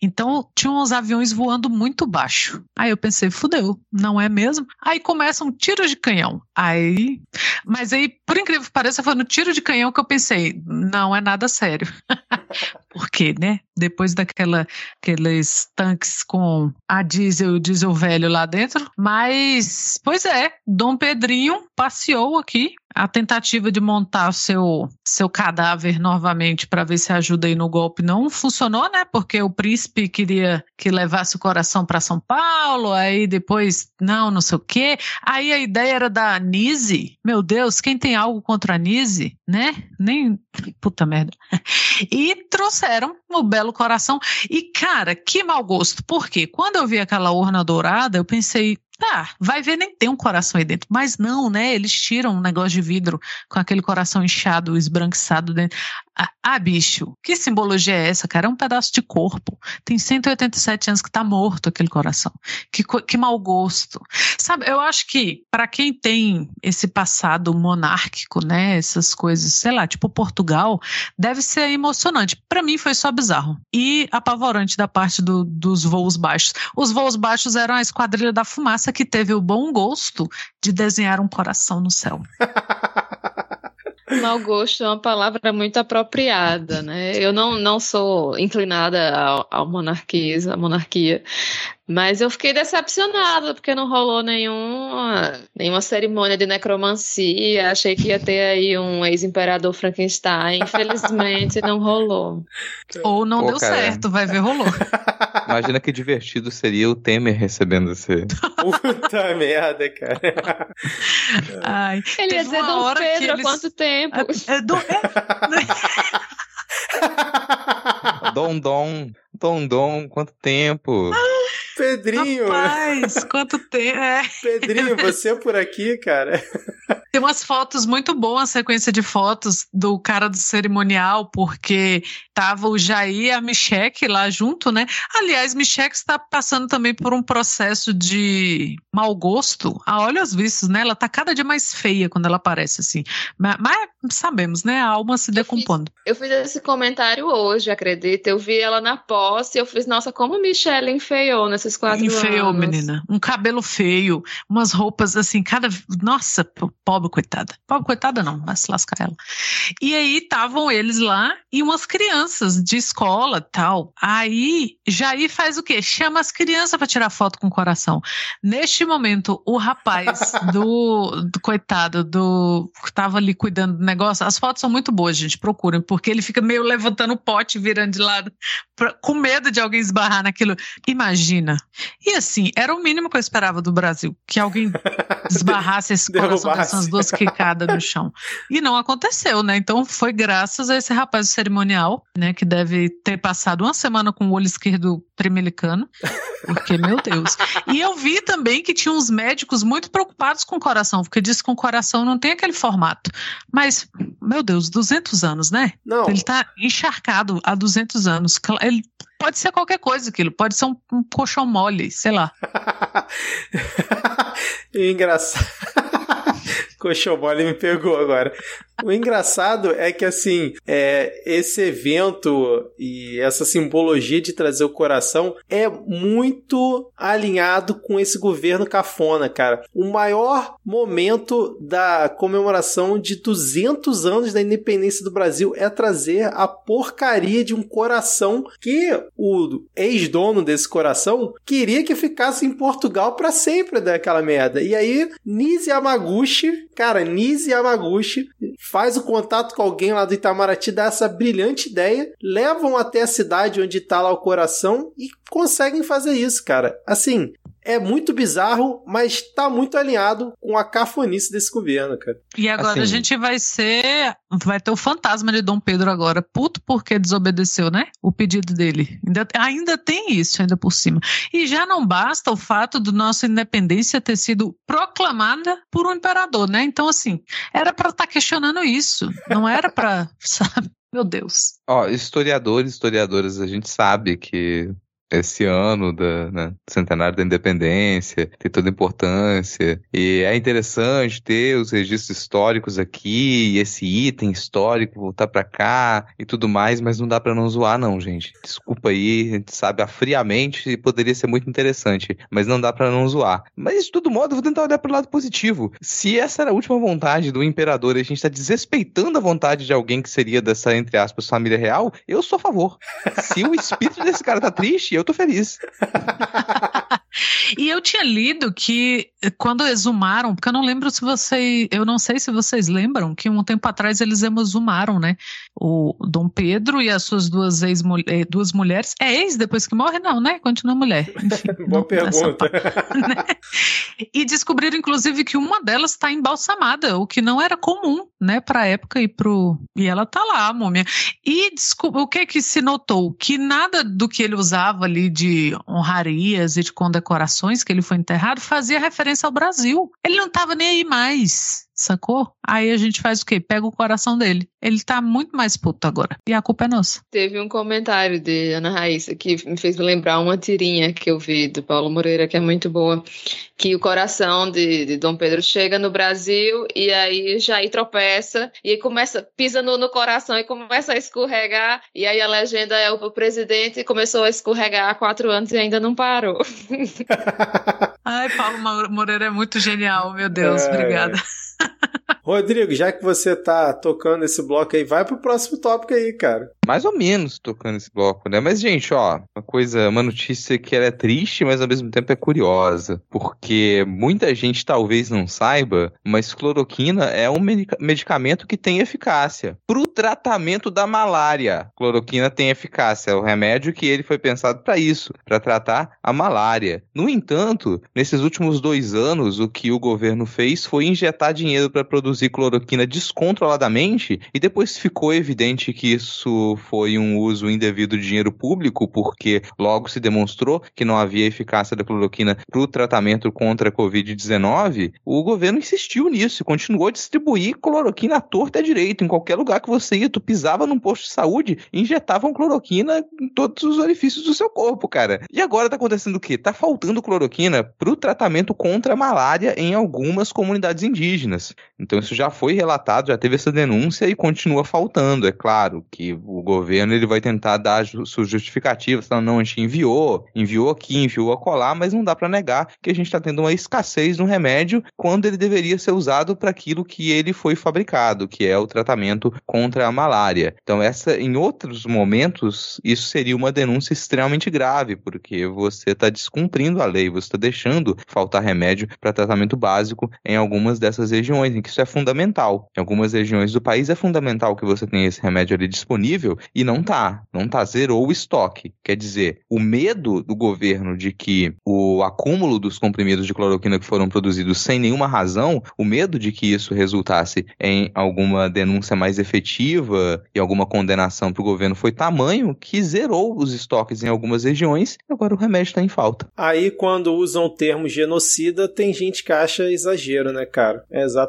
Então tinha uns aviões voando muito baixo. Aí eu pensei, fudeu, não é mesmo? Aí começam tiros de canhão. Aí. Mas aí, por incrível que pareça, foi no tiro de canhão que eu pensei, não é nada sério. Porque, né? Depois daquela aqueles tanques com a diesel, o diesel velho lá dentro. Mas, pois é, Dom Pedrinho passeou aqui a tentativa de montar seu seu cadáver novamente para ver se ajuda aí no golpe não funcionou, né? Porque o príncipe queria que levasse o coração para São Paulo, aí depois não, não sei o quê. Aí a ideia era da Nise. Meu Deus, quem tem algo contra a Nise, né? Nem puta merda. E trouxeram o belo coração. E cara, que mau gosto. Porque quando eu vi aquela urna dourada, eu pensei, Tá, vai ver, nem tem um coração aí dentro. Mas não, né? Eles tiram um negócio de vidro com aquele coração inchado, esbranquiçado dentro. Ah, ah, bicho, que simbologia é essa, cara? É um pedaço de corpo. Tem 187 anos que tá morto aquele coração. Que, que mau gosto. Sabe, eu acho que para quem tem esse passado monárquico, né? Essas coisas, sei lá, tipo Portugal, deve ser emocionante. Para mim foi só bizarro. E apavorante da parte do- dos voos baixos. Os voos baixos eram a Esquadrilha da Fumaça que teve o bom gosto de desenhar um coração no céu. Mau gosto é uma palavra muito apropriada, né? Eu não, não sou inclinada ao, ao monarquismo, à monarquia, mas eu fiquei decepcionada porque não rolou nenhuma, nenhuma cerimônia de necromancia. Achei que ia ter aí um ex-imperador Frankenstein. Infelizmente, não rolou. Ou não Pô, deu cara. certo, vai ver, rolou. Imagina que divertido seria o Temer recebendo esse. Puta merda, cara. Ai, Ele ia dizer, Dom Pedro, há eles- quanto tempo? É, é do- é, Dom Dom, Dom Dom, quanto tempo? Pedrinho, Rapaz, quanto tempo. É. Pedrinho, você por aqui, cara. Tem umas fotos muito boas, sequência de fotos do cara do cerimonial, porque tava o Jair e a Micheque lá junto, né? Aliás, Micheque está passando também por um processo de mau gosto. A olhos vistos, né? Ela tá cada dia mais feia quando ela aparece, assim. Mas, mas sabemos, né? A alma se decompondo. Eu fiz esse comentário hoje, acredita? Eu vi ela na posse e eu fiz, nossa, como Michelle enfeiou nesses quatro Enfeiou, anos. menina. Um cabelo feio, umas roupas assim, cada. Nossa, pobre coitada. Pobre coitada não, vai se lascar ela. E aí estavam eles lá e umas crianças de escola tal. Aí Jair faz o quê? Chama as crianças para tirar foto com o coração. Neste momento, o rapaz do, do coitado, do que tava ali cuidando do negócio, as fotos são muito boas, gente, procurem, porque ele fica meio levantando o pote, virando de lado, pra- com medo de alguém esbarrar naquilo. Imagina. E assim, era o mínimo que eu esperava do Brasil, que alguém esbarrasse esse coração dessas duas quicadas no chão. E não aconteceu, né? Então foi graças a esse rapaz do cerimonial, né, que deve ter passado uma semana com o olho esquerdo tremelicano, porque, meu Deus. E eu vi também que tinha uns médicos muito preocupados com o coração, porque diz que com o coração não tem aquele formato. Mas, meu Deus, 200 anos, né? Não, Ele tá encharcado há 200 anos. Ele pode ser qualquer coisa aquilo, pode ser um, um colchão mole, sei lá. Engraçado. Coxão mole me pegou agora. O engraçado é que, assim, é, esse evento e essa simbologia de trazer o coração é muito alinhado com esse governo cafona, cara. O maior momento da comemoração de 200 anos da independência do Brasil é trazer a porcaria de um coração que o ex-dono desse coração queria que ficasse em Portugal para sempre daquela merda. E aí, Nise Yamaguchi, cara, Nise Yamaguchi faz o contato com alguém lá do Itamaraty, dá essa brilhante ideia, levam até a cidade onde tá lá o coração e conseguem fazer isso, cara. Assim, é muito bizarro, mas tá muito alinhado com a cafonice desse governo, cara. E agora Assim- a gente vai ser. Vai ter o fantasma de Dom Pedro agora, puto porque desobedeceu, né? O pedido dele. Ainda, ainda tem isso, ainda por cima. E já não basta o fato do nossa independência ter sido proclamada por um imperador, né? Então, assim, era pra estar questionando isso. Não era pra, sabe? Meu Deus. Ó, historiadores, historiadoras, a gente sabe que esse ano da né, centenário da independência tem toda a importância e é interessante ter os registros históricos aqui, e esse item histórico voltar pra cá e tudo mais, mas não dá pra não zoar não, gente. Desculpa aí, a gente sabe friamente poderia ser muito interessante, mas não dá pra não zoar. Mas de todo modo, eu vou tentar olhar pro lado positivo. Se essa era a última vontade do imperador e a gente tá desrespeitando a vontade de alguém que seria dessa entre aspas família real, eu sou a favor. Se o espírito desse cara tá triste, eu tô feliz. E eu tinha lido que eh, quando exumaram, porque eu não lembro se vocês, eu não sei se vocês lembram que um tempo atrás eles exumaram, né? O Dom Pedro e as suas duas ex duas mulheres. É ex depois que morre não, né? Continua mulher. Enfim, Boa pergunta. né? E descobriram, inclusive, que uma delas está embalsamada, o que não era comum, né, para a época e pro. E ela tá lá, a múmia. E o que que se notou? Que nada do que ele usava ali de honrarias e de condecorações que ele foi enterrado fazia referência ao Brasil. Ele não tava nem aí mais. Sacou? Aí a gente faz o quê? Pega o coração dele. Ele tá muito mais puto agora. E a culpa é nossa. Teve um comentário de Ana Raíssa que me fez lembrar uma tirinha que eu vi do Paulo Moreira, que é muito boa, que o coração de, de Dom Pedro chega no Brasil e aí Jair tropeça e aí começa, pisa no, no coração e começa a escorregar e aí a legenda é o, presidente começou a escorregar há quatro anos e ainda não parou. Ai, Paulo Moreira é muito genial, meu Deus. Ai, obrigada. Rodrigo, já que você tá tocando esse bloco aí, vai pro próximo tópico aí, cara. Mais ou menos tocando esse bloco, né? Mas, gente, ó, uma coisa, uma notícia que é triste, mas ao mesmo tempo é curiosa. Porque muita gente talvez não saiba, mas cloroquina é um medica- medicamento que tem eficácia. Pro tratamento da malária, cloroquina tem eficácia. É o remédio que ele foi pensado para isso, para tratar a malária. No entanto, nesses últimos dois anos, o que o governo fez foi injetar dinheiro para produzir cloroquina descontroladamente e depois ficou evidente que isso foi um uso indevido de dinheiro público, porque logo se demonstrou que não havia eficácia da cloroquina para o tratamento contra a Covid-19, o governo insistiu nisso e continuou a distribuir cloroquina à torta e à direita. Em qualquer lugar que você ia, tu pisava num posto de saúde injetavam cloroquina em todos os orifícios do seu corpo, cara. E agora tá acontecendo o quê? Tá faltando cloroquina para o tratamento contra a malária em algumas comunidades indígenas. Então isso já foi relatado, já teve essa denúncia e continua faltando. É claro que o governo ele vai tentar dar suas justificativas, falando, não, a gente enviou, enviou aqui, enviou acolá, mas não dá para negar que a gente está tendo uma escassez no remédio quando ele deveria ser usado para aquilo que ele foi fabricado, que é o tratamento contra a malária. Então essa, em outros momentos, isso seria uma denúncia extremamente grave, porque você está descumprindo a lei, você está deixando faltar remédio para tratamento básico em algumas dessas regiões, em que isso é fundamental. Em algumas regiões do país é fundamental que você tenha esse remédio ali disponível e não tá, não tá, zerou o estoque. Quer dizer, o medo do governo de que o acúmulo dos comprimidos de cloroquina que foram produzidos sem nenhuma razão, o medo de que isso resultasse em alguma denúncia mais efetiva e alguma condenação para o governo foi tamanho que zerou os estoques em algumas regiões e agora o remédio está em falta. Aí, quando usam o termo genocida, tem gente que acha exagero, né, cara? É exatamente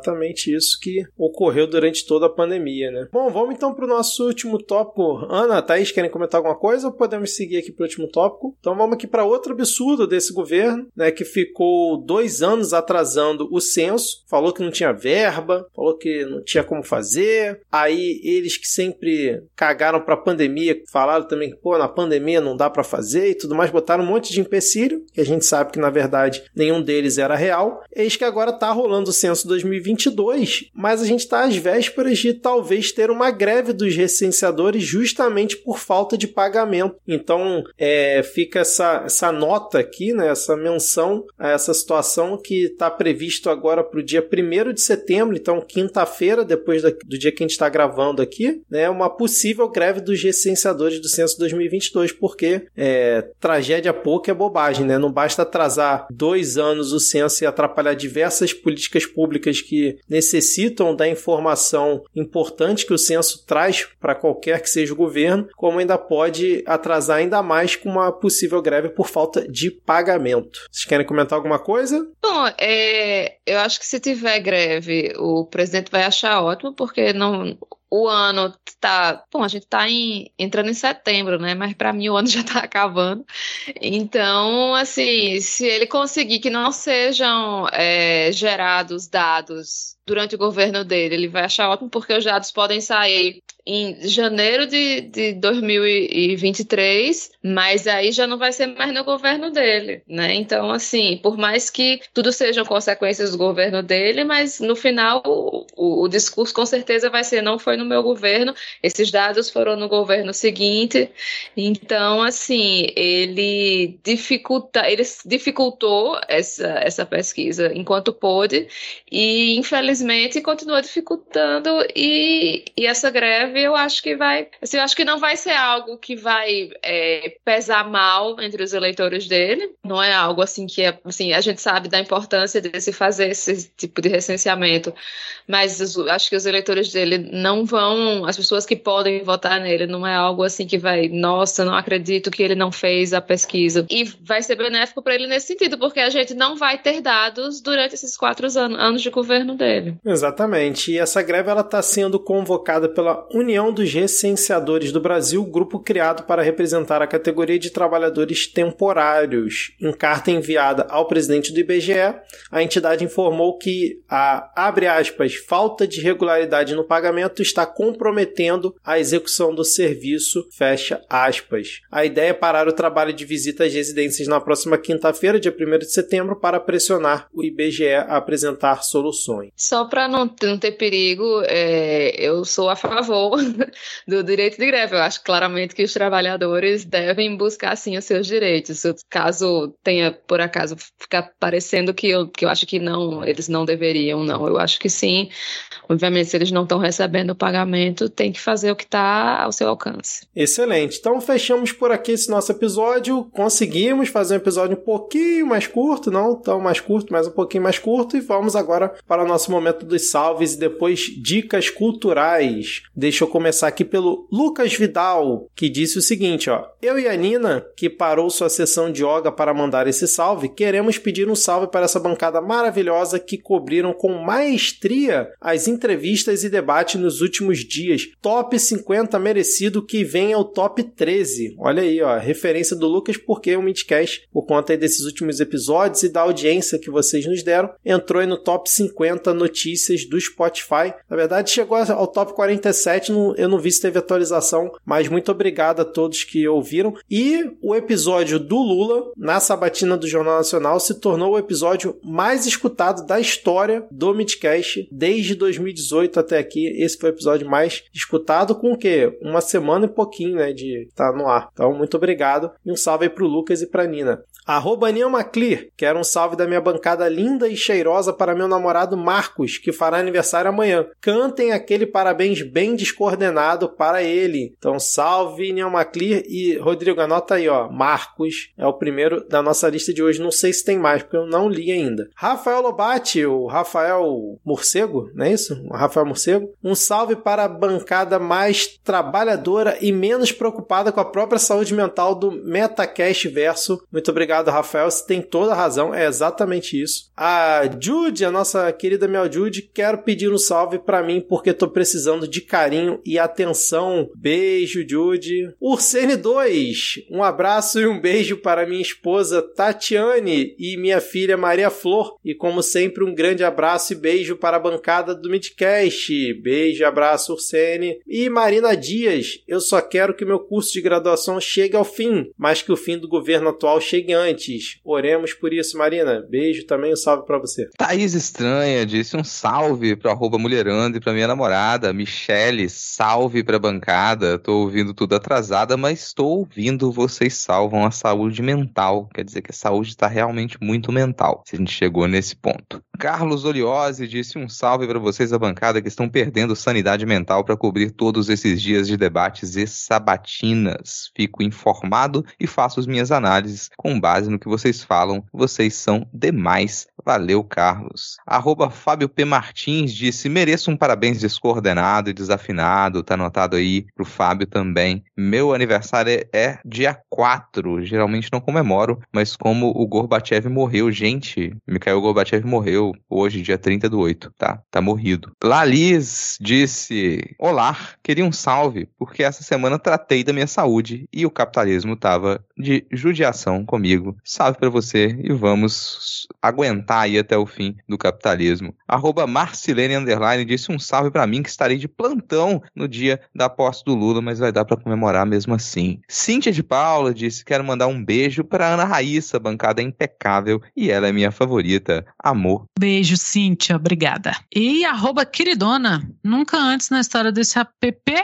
isso que ocorreu durante toda a pandemia, né? Bom, vamos então para o nosso último tópico. Ana, Thaís, querem comentar alguma coisa ou podemos seguir aqui para o último tópico? Então vamos aqui para outro absurdo desse governo, né, que ficou dois anos atrasando o censo, falou que não tinha verba, falou que não tinha como fazer. Aí eles que sempre cagaram para a pandemia, falaram também que, pô, na pandemia não dá para fazer e tudo mais, botaram um monte de empecilho, que a gente sabe que na verdade nenhum deles era real. Eis que agora tá rolando o censo 2022, mas a gente tá às vésperas de talvez ter uma greve dos recenseadores justamente por falta de pagamento. Então, é, fica essa, essa nota aqui, né, essa menção a essa situação que está previsto agora para o dia 1 de setembro, então quinta-feira, depois da, do dia que a gente está gravando aqui, né, uma possível greve dos recenseadores do censo 2022, porque é, tragédia pouca é bobagem, né? Não basta atrasar dois anos o censo e atrapalhar diversas políticas públicas que necessitam da informação importante que o censo traz para qualquer que seja o governo, como ainda pode atrasar ainda mais com uma possível greve por falta de pagamento. Vocês querem comentar alguma coisa? Bom, é, eu acho que se tiver greve, o presidente vai achar ótimo, porque não o ano tá. Bom, a gente tá em, entrando em setembro, né? Mas para mim o ano já tá acabando. Então, assim, se ele conseguir que não sejam é, gerados dados durante o governo dele, ele vai achar ótimo, porque os dados podem sair em janeiro de, de 2023, mas aí já não vai ser mais no governo dele, né? Então, assim, por mais que tudo sejam consequências do governo dele, mas no final o, o, discurso com certeza vai ser não foi no meu governo, esses dados foram no governo seguinte. Então, assim, ele dificulta, ele dificultou essa, essa pesquisa enquanto pôde e infelizmente continua dificultando e, e essa greve eu acho que vai. Assim, eu acho que não vai ser algo que vai é, pesar mal entre os eleitores dele. Não é algo assim que é, assim, a gente sabe da importância de se fazer esse tipo de recenseamento, mas acho que os eleitores dele não vão, as pessoas que podem votar nele, não é algo assim que vai, nossa, não acredito que ele não fez a pesquisa. E vai ser benéfico para ele nesse sentido, porque a gente não vai ter dados durante esses quatro anos de governo dele. Exatamente. E essa greve ela está sendo convocada pela União dos Recenseadores do Brasil, grupo criado para representar a categoria de trabalhadores temporários. Em carta enviada ao presidente do IBGE, a entidade informou que a, aspas, falta de regularidade no pagamento está comprometendo a execução do serviço. A ideia é parar o trabalho de visita às residências na próxima quinta-feira, dia 1 de setembro, para pressionar o IBGE a apresentar soluções. Só para não, não, ter perigo, é, eu sou a favor do direito de greve. Eu acho claramente que os trabalhadores devem buscar, sim, os seus direitos. Caso tenha, por acaso, ficar parecendo que eu, que eu acho que não, eles não deveriam, não. Eu acho que sim. Obviamente, se eles não estão recebendo o pagamento, tem que fazer o que está ao seu alcance. Excelente. Então, fechamos por aqui esse nosso episódio. Conseguimos fazer um episódio um pouquinho mais curto, não tão mais curto, mas um pouquinho mais curto. E vamos agora para o nosso momento dos salves e depois dicas culturais. Deixa eu começar aqui pelo Lucas Vidal, que disse o seguinte, ó: Eu e a Nina, que parou sua sessão de yoga para mandar esse salve, queremos pedir um salve para essa bancada maravilhosa que cobriram com maestria as entrevistas e debates nos últimos dias. Top 50 merecido que vem ao top 13. Olha aí, ó, referência do Lucas porque o Midcast, por conta desses últimos episódios e da audiência que vocês nos deram, entrou no top 50 notícias do Spotify. Na verdade, chegou ao top 47, eu não vi se teve atualização, mas muito obrigado a todos que ouviram. E o episódio do Lula, na sabatina do Jornal Nacional, se tornou o episódio mais escutado da história do Midcast desde 2018 até aqui. Esse foi o episódio mais escutado, com o quê? Uma semana e pouquinho, né, de estar tá no ar. Então, muito obrigado e um salve aí pro Lucas e pra Nina. Arroba Maclear, quero um salve da minha bancada linda e cheirosa para meu namorado Marcos, que fará aniversário amanhã. Cantem aquele parabéns bem descoordenado para ele. Então, salve Maclear e Rodrigo, anota aí, ó. Marcos é o primeiro da nossa lista de hoje. Não sei se tem mais, porque eu não li ainda. Rafael Lobate, o Rafael Morcego, não é isso? O Rafael Morcego. Um salve para a bancada mais trabalhadora e menos preocupada com a própria saúde mental do Metacast Verso. Muito obrigado obrigado, Rafael. Você tem toda a razão, é exatamente isso. A Jude, a nossa querida Mel Jude, quero pedir um salve para mim porque tô precisando de carinho e atenção. Beijo, Jude. Ursene 2, um abraço e um beijo para minha esposa Tatiane e minha filha Maria Flor. E como sempre, um grande abraço e beijo para a bancada do Midcast. Beijo, abraço, Ursene. E Marina Dias, eu só quero que meu curso de graduação chegue ao fim, mas que o fim do governo atual chegue antes. Oremos por isso, Marina. Beijo também, um salve para você. Thaís Estranha disse um salve pro arroba mulherando e pra minha namorada. Michele, salve pra bancada. Tô ouvindo tudo atrasada, mas estou ouvindo vocês salvam a saúde mental. Quer dizer que a saúde está realmente muito mental, se a gente chegou nesse ponto. Carlos Oliose disse um salve para vocês da bancada que estão perdendo sanidade mental para cobrir todos esses dias de debates e sabatinas. Fico informado e faço as minhas análises com base no que vocês falam. Vocês são demais. Valeu, Carlos. Arroba Fábio P. Martins disse: mereço um parabéns descoordenado e desafinado. Tá anotado aí pro Fábio também. Meu aniversário é, é dia 4. Geralmente não comemoro, mas como o Gorbachev morreu, gente, Mikhail Gorbachev morreu hoje, dia 30 do 8, tá? Tá morrido. Laliz disse: Olá, queria um salve, porque essa semana tratei da minha saúde e o capitalismo tava de judiação comigo. Salve para você e vamos aguentar aí até o fim do capitalismo. Arroba Marcilene Underline disse um salve para mim que estarei de plantão no dia da posse do Lula, mas vai dar para comemorar mesmo assim. Cíntia de Paula disse: quero mandar um beijo para Ana Raíssa, bancada impecável, e ela é minha favorita. Amor. Beijo, Cíntia, obrigada. E arroba queridona, nunca antes na história desse app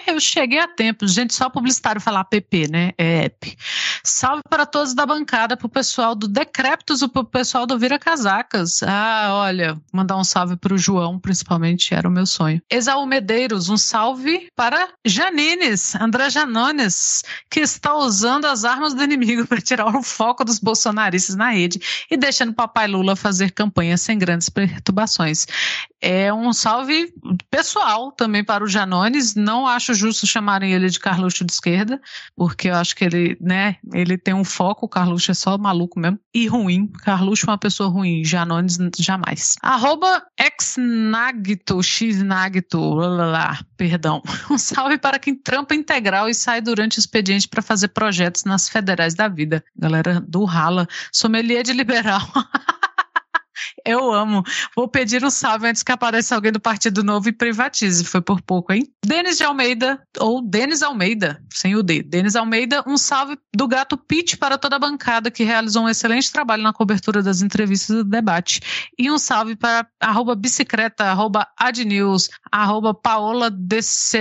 eu cheguei a tempo. Gente, só publicitário falar app, né? É app. Salve para todos da bancada, pro pessoal do Decréptos e pro pessoal do Vira Casacas. Ah, olha, mandar um salve pro João, principalmente, era o meu sonho. Exaú Medeiros, um salve para Janines, André Janones, que está usando as armas do inimigo para tirar o foco dos bolsonaristas na rede e deixando o papai Lula fazer campanha sem grandes perturbações. É um salve pessoal também para o Janones. Não acho justo chamarem ele de Carluxo de esquerda, porque eu acho que ele, né, ele tem um foco, o Carluxo é só maluco mesmo, e ruim. Carluxo é uma pessoa ruim, Janones jamais. Arroba xnagto, xnagto, lá, perdão. Um salve para quem trampa integral e sai durante o expediente para fazer projetos nas federais da vida. Galera do Rala, sommelier de liberal. Eu amo. Vou pedir um salve antes que apareça alguém do Partido Novo e privatize. Foi por pouco, hein? Denis de Almeida, ou Denis Almeida, sem o D. Denis Almeida, um salve do gato Pete para toda a bancada que realizou um excelente trabalho na cobertura das entrevistas do debate. E um salve para arroba bicicleta, arroba adnews, arroba paoladcs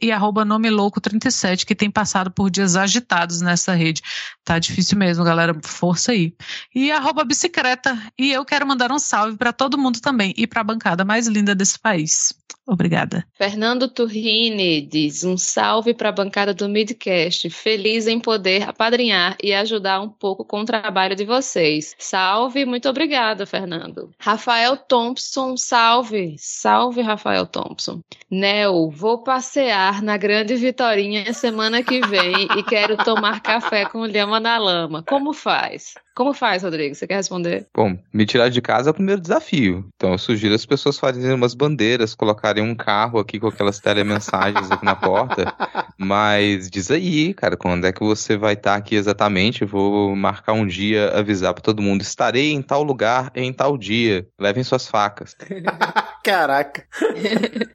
e arroba nome louco 37, que tem passado por dias agitados nessa rede. Tá difícil mesmo, galera. Força aí. E arroba bicicleta. E eu quero mandar um salve para todo mundo também e para a bancada mais linda desse país. Obrigada. Fernando Turrini diz um salve para a bancada do Midcast. Feliz em poder apadrinhar e ajudar um pouco com o trabalho de vocês. Salve, muito obrigada, Fernando. Rafael Thompson, salve. Salve, Rafael Thompson. Nel, vou passear na Grande Vitorinha semana que vem e quero tomar café com lhama na lama. Como faz? Como faz, Rodrigo? Você quer responder? Bom, me tirar de casa é o primeiro desafio. Então eu sugiro as pessoas fazerem umas bandeiras, colocarem um carro aqui com aquelas telemensagens aqui na porta. Mas diz aí, cara, quando é que você vai estar aqui exatamente? Vou marcar um dia, avisar para todo mundo. Estarei em tal lugar em tal dia. Levem suas facas. Caraca.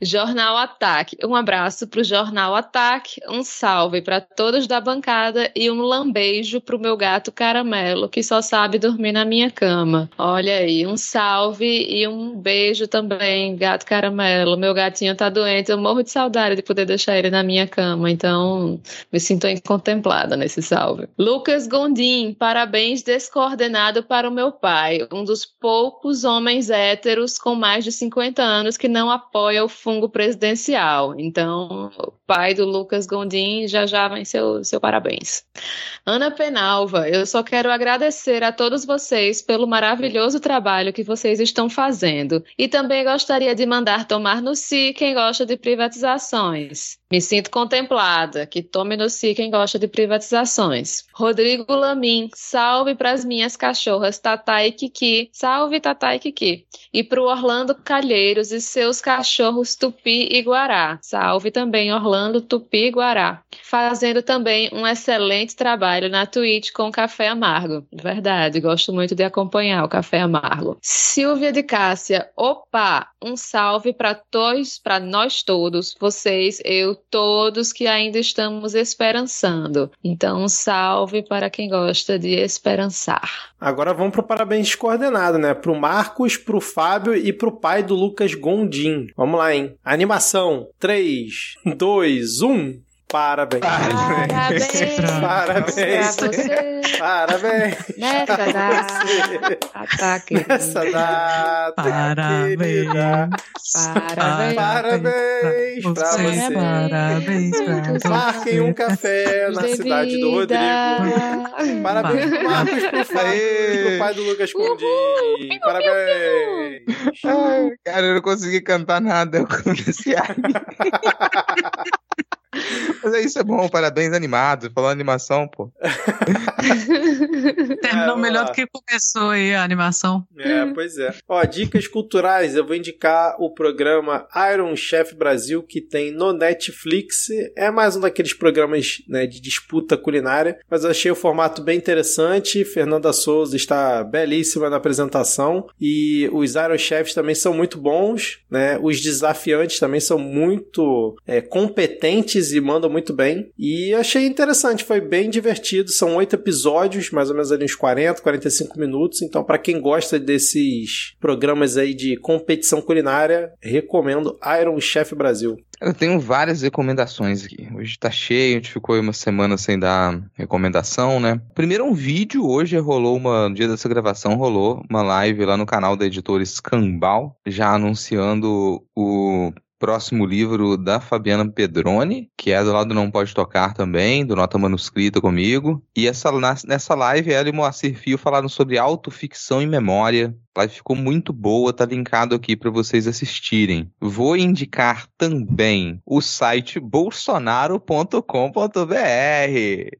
Jornal Ataque. Um abraço pro Jornal Ataque, um salve para todos da bancada e um lambejo pro meu gato Caramelo, que só sabe dormir na minha cama. Olha aí, um salve e um beijo também, gato Caramelo. Meu gatinho tá doente, eu morro de saudade de poder deixar ele na minha cama, então me sinto contemplada nesse salve. Lucas Gondim, parabéns descoordenado para o meu pai, um dos poucos homens héteros com mais de 50 anos que não apoia o fungo presidencial. Então, o pai do Lucas Gondim já já vem seu, seu parabéns. Ana Penalva, eu só quero agradecer a todos vocês pelo maravilhoso trabalho que vocês estão fazendo. E também gostaria de mandar tomar no si quem gosta de privatizações. Me sinto contemplada, que tome no si quem gosta de privatizações. Rodrigo Lamin, salve para as minhas cachorras Tatá e Kiki, salve Tatá e Kiki. E para o Orlando Calheiros e seus cachorros Tupi e Guará, salve também Orlando Tupi e Guará. Fazendo também um excelente trabalho na Twitch com Café Amargo. Verdade, gosto muito de acompanhar o Café Amargo. Silvia de Cássia, opa, um salve para todos, para nós todos, vocês, eu, todos que ainda estamos esperançando. Então, um salve para quem gosta de esperançar. Agora vamos pro parabéns coordenado, né? Pro Marcos, pro Fábio e pro pai do Lucas Gondim. Vamos lá, hein? Animação. 3, 2, 1. Parabéns. Parabéns. Parabéns. Pra você. Parabéns. Nessa pra data. Nessa data. querida. Parabéns. Parabéns pra você. Parabéns pra você. Marquem um café na De cidade do. Rodrigo. Parabéns pro Marcos, pro Fábio e pro pai do Lucas Condim. Parabéns. Ai, cara, eu não consegui cantar nada. Eu comecei a. Mas é isso, é bom. Parabéns, animado. Falando animação, pô. Terminou vamos melhor lá. do que começou aí a animação. É, pois é. Ó, dicas culturais. Eu vou indicar o programa Iron Chef Brasil, que tem no Netflix. É mais um daqueles programas né, de disputa culinária, mas eu achei o formato bem interessante. Fernanda Souza está belíssima na apresentação e os Iron Chefs também são muito bons, né? Os desafiantes também são muito é, competentes e mandam muito bem. E achei interessante, foi bem divertido. São oito episódios, mais ou menos ali uns 40, 45 minutos. Então, para quem gosta desses programas aí de competição culinária, recomendo Iron Chef Brasil. Eu tenho várias recomendações aqui. Hoje tá cheio, a gente ficou uma semana sem dar recomendação, né? Primeiro um vídeo, hoje rolou uma, no dia dessa gravação, rolou uma live lá no canal da editora Scambal, já anunciando o próximo livro da Fabiana Pedroni, que é do lado Não Pode Tocar também, do Nota Manuscrita comigo. E essa, nessa live, ela e Moacir Fio falaram sobre autoficção e memória. Live ficou muito boa, tá linkado aqui para vocês assistirem. Vou indicar também o site bolsonaro.com.br,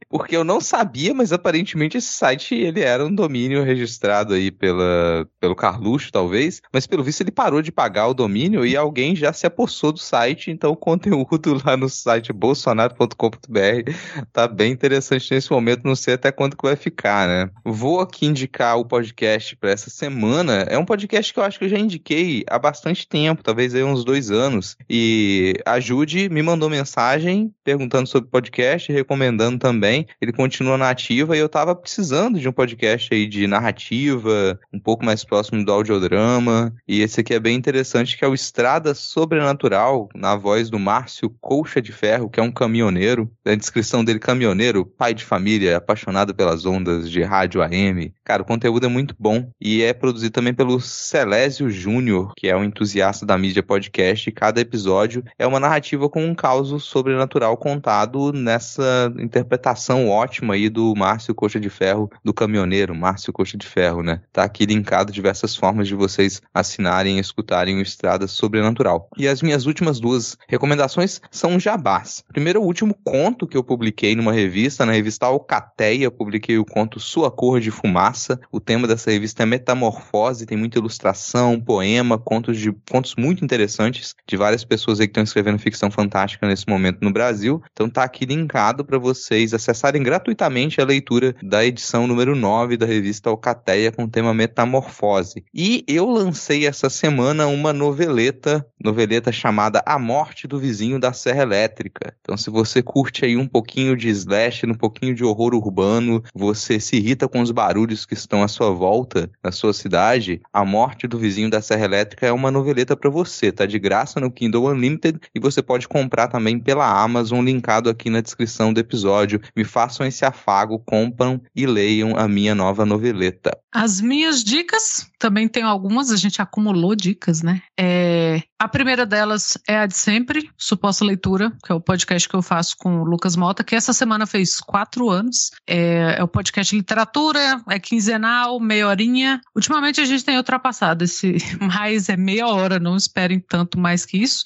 porque eu não sabia, mas aparentemente esse site ele era um domínio registrado aí pela, pelo Carluxo, talvez, mas pelo visto ele parou de pagar o domínio e alguém já se apossou do site, então o conteúdo lá no site bolsonaro.com.br tá bem interessante nesse momento, não sei até quando que vai ficar, né? Vou aqui indicar o podcast para essa semana. É um podcast que eu acho que eu já indiquei há bastante tempo, talvez aí uns dois anos. E a Jude me mandou mensagem perguntando sobre o podcast, recomendando também. Ele continua na ativa e eu tava precisando de um podcast aí de narrativa, um pouco mais próximo do audiodrama. E esse aqui é bem interessante, que é o Estrada Sobrenatural, na voz do Márcio Colcha de Ferro, que é um caminhoneiro. A descrição dele, caminhoneiro, pai de família, apaixonado pelas ondas de rádio AM. Cara, o conteúdo é muito bom e é produzido também pelo Celésio Júnior, que é um entusiasta da mídia podcast, e cada episódio é uma narrativa com um caos sobrenatural contado nessa interpretação ótima aí do Márcio Coxa de Ferro, do caminhoneiro, Márcio Coxa de Ferro, né? Tá aqui linkado diversas formas de vocês assinarem e escutarem o Estrada Sobrenatural. E as minhas últimas duas recomendações são jabás. Primeiro, o último conto que eu publiquei numa revista, na revista Alcateia, publiquei o conto Sua Cor de Fumaça. O tema dessa revista é metamorfose, tem muita ilustração, poema, contos de contos muito interessantes de várias pessoas aí que estão escrevendo ficção fantástica nesse momento no Brasil. Então tá aqui linkado para vocês acessarem gratuitamente a leitura da edição número 9 da revista Alcateia com o tema Metamorfose. E eu lancei essa semana uma noveleta, noveleta chamada A Morte do Vizinho da Serra Elétrica. Então se você curte aí um pouquinho de slash, um pouquinho de horror urbano, você se irrita com os barulhos que estão à sua volta, na sua cidade, A Morte do Vizinho da Serra Elétrica é uma noveleta para você, tá de graça no Kindle Unlimited e você pode comprar também pela Amazon, linkado aqui na descrição do episódio. Me façam esse afago, compram e leiam a minha nova noveleta. As minhas dicas, também tenho algumas, a gente acumulou dicas, né? É, a primeira delas é a de sempre, Suposta Leitura, que é o podcast que eu faço com o Lucas Mota, que essa semana fez quatro anos. É, é o podcast literatura, é quinzenal, meia horinha. Ultimamente a gente tem ultrapassado esse, mas é meia hora, não esperem tanto mais que isso.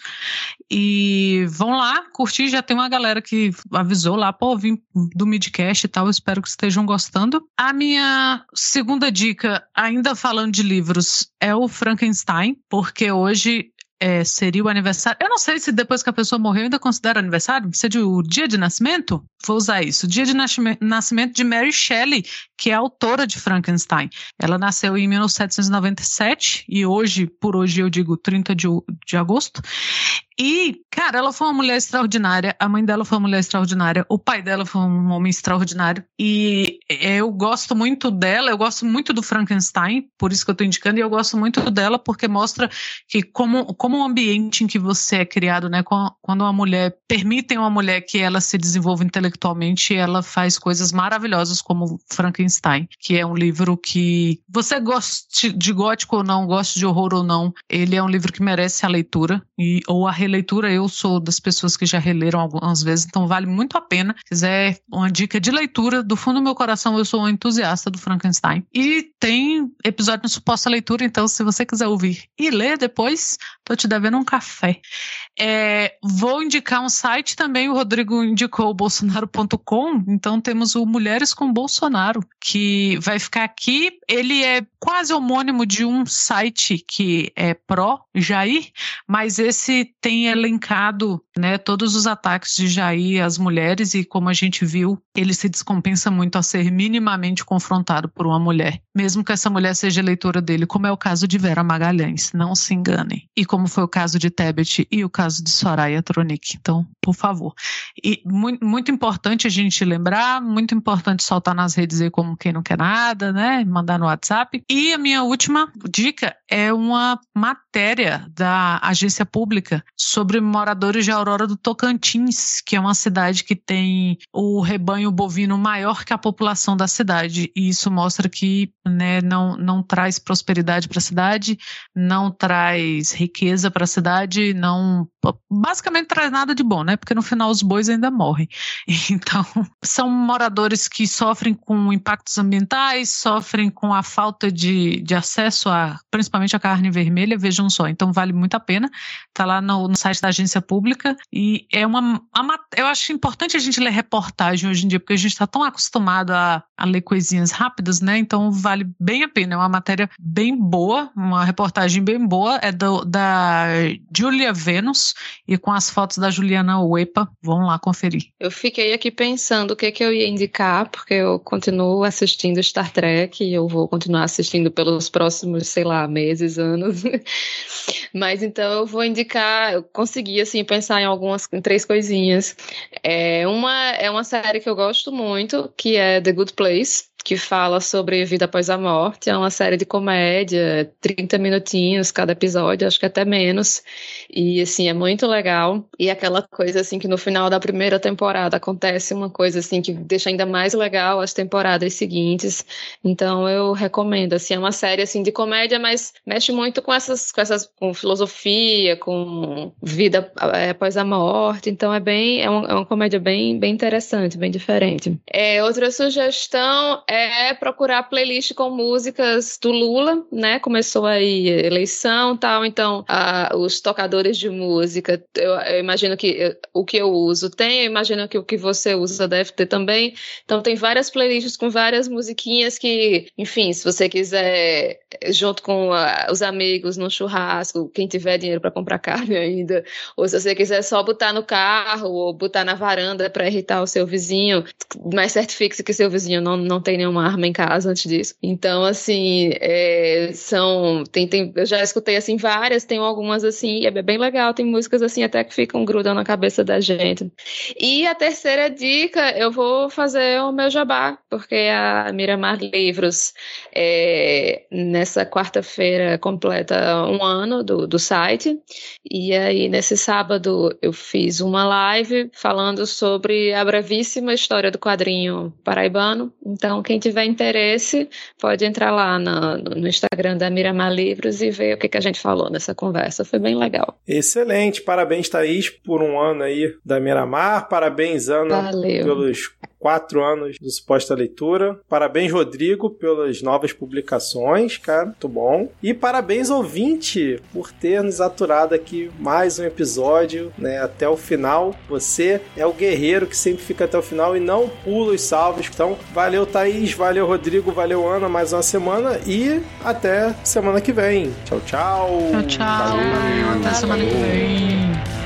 E vão lá, curtir, já tem uma galera que avisou lá, pô, vim do Midcast e tal, espero que estejam gostando. A minha segunda dica, ainda falando de livros, é o Frankenstein, porque hoje é, seria o aniversário. Eu não sei se depois que a pessoa morreu ainda considera aniversário. Seria o dia de nascimento? Vou usar isso. Dia de nascimento de Mary Shelley, que é autora de Frankenstein. Ela nasceu em 1797 e hoje, por hoje eu digo 30 de, de agosto. E, cara, ela foi uma mulher extraordinária, a mãe dela foi uma mulher extraordinária, o pai dela foi um homem extraordinário. E eu gosto muito dela, eu gosto muito do Frankenstein, por isso que eu tô indicando, e eu gosto muito dela porque mostra que como, como o ambiente em que você é criado, né, quando uma mulher, permitem uma mulher que ela se desenvolva intelectualmente, ela faz coisas maravilhosas como Frankenstein, que é um livro que você goste de gótico ou não, goste de horror ou não, ele é um livro que merece a leitura e ou a releitura, eu sou das pessoas que já releram algumas vezes, então vale muito a pena. Se quiser uma dica de leitura, do fundo do meu coração, eu sou um entusiasta do Frankenstein. E tem episódio de suposta leitura, então se você quiser ouvir e ler depois, tô te devendo um café. É, vou indicar um site também, o Rodrigo indicou o bolsonaro.com, então temos o Mulheres com Bolsonaro, que vai ficar aqui. Ele é quase homônimo de um site que é pró-Jair, mas esse tem elencado né, todos os ataques de Jair às mulheres e, como a gente viu, ele se descompensa muito a ser minimamente confrontado por uma mulher, mesmo que essa mulher seja eleitora dele, como é o caso de Vera Magalhães, não se enganem. E como foi o caso de Tebet e o caso de Soraya Tronic. Então, por favor. E muito, muito importante a gente lembrar, muito importante soltar nas redes aí como quem não quer nada, né? Mandar no WhatsApp. E a minha última dica é uma matéria da agência pública sobre moradores de Aurora do Tocantins, que é uma cidade que tem o rebanho bovino maior que a população da cidade. E isso mostra que né, não, não traz prosperidade para a cidade, não traz riqueza para a cidade, não basicamente traz nada de bom, né? Porque no final os bois ainda morrem. Então, são moradores que sofrem com impactos ambientais, sofrem com a falta de, de acesso a, principalmente a carne vermelha, vejam só. Então, vale muito a pena. Tá lá no, no site da agência pública e é uma, uma, eu acho importante a gente ler reportagem hoje em dia, porque a gente está tão acostumado a, a ler coisinhas rápidas, né? Então, vale bem a pena. É uma matéria bem boa, uma reportagem bem boa. É do, da Julia Venus e com as fotos da Juliana Uepa. Vão lá conferir. Eu fiquei aqui pensando o que, que eu ia indicar, porque eu continuo assistindo Star Trek e eu vou continuar assistindo pelos próximos, sei lá, meses, anos. Mas então eu vou indicar, eu consegui assim pensar em algumas, em três coisinhas. É uma é uma série que eu gosto muito, que é The Good Place que fala sobre vida após a morte. É uma série de comédia, 30 minutinhos cada episódio, acho que até menos. E assim, é muito legal. E aquela coisa assim que no final da primeira temporada acontece uma coisa assim que deixa ainda mais legal as temporadas seguintes. Então eu recomendo, assim, é uma série assim de comédia, mas mexe muito com essas com essas com filosofia, com vida é, após a morte. Então é bem é, um, é uma comédia bem bem interessante, bem diferente. É, outra sugestão é procurar playlist com músicas do Lula, né? Começou aí eleição tal, então a, os tocadores de música, eu, eu imagino que eu, o que eu uso tem, eu imagino que o que você usa deve ter também. Então tem várias playlists com várias musiquinhas que, enfim, se você quiser junto com a, os amigos no churrasco, quem tiver dinheiro para comprar carne ainda, ou se você quiser só botar no carro ou botar na varanda para irritar o seu vizinho, mas certifique-se que seu vizinho não, não tem nenhuma arma em casa antes disso. Então, assim, é, são. Tem, tem, eu já escutei assim várias, tem algumas assim, é bem legal, tem músicas assim até que ficam grudando na cabeça da gente. E a terceira dica, eu vou fazer o meu jabá, porque a Miramar Livros, é, nessa quarta-feira, completa um ano do, do site. E aí, nesse sábado, eu fiz uma live falando sobre a brevíssima história do quadrinho paraibano. Então, quem tiver interesse, pode entrar lá no, no Instagram da Miramar Livros e ver o que, que a gente falou nessa conversa. Foi bem legal. Excelente. Parabéns, Thaís, por um ano aí da Miramar. Parabéns, Ana, Valeu. pelos quatro anos do Suposta Leitura. Parabéns, Rodrigo, pelas novas publicações, cara. Muito bom. E parabéns, ouvinte, por ter nos aturado aqui mais um episódio, né? Até o final. Você é o guerreiro que sempre fica até o final e não pula os salvos. Então, valeu, Thaís. Valeu, Rodrigo. Valeu, Ana. Mais uma semana e até semana que vem. Tchau, tchau. Tchau, tchau. Até semana que vem.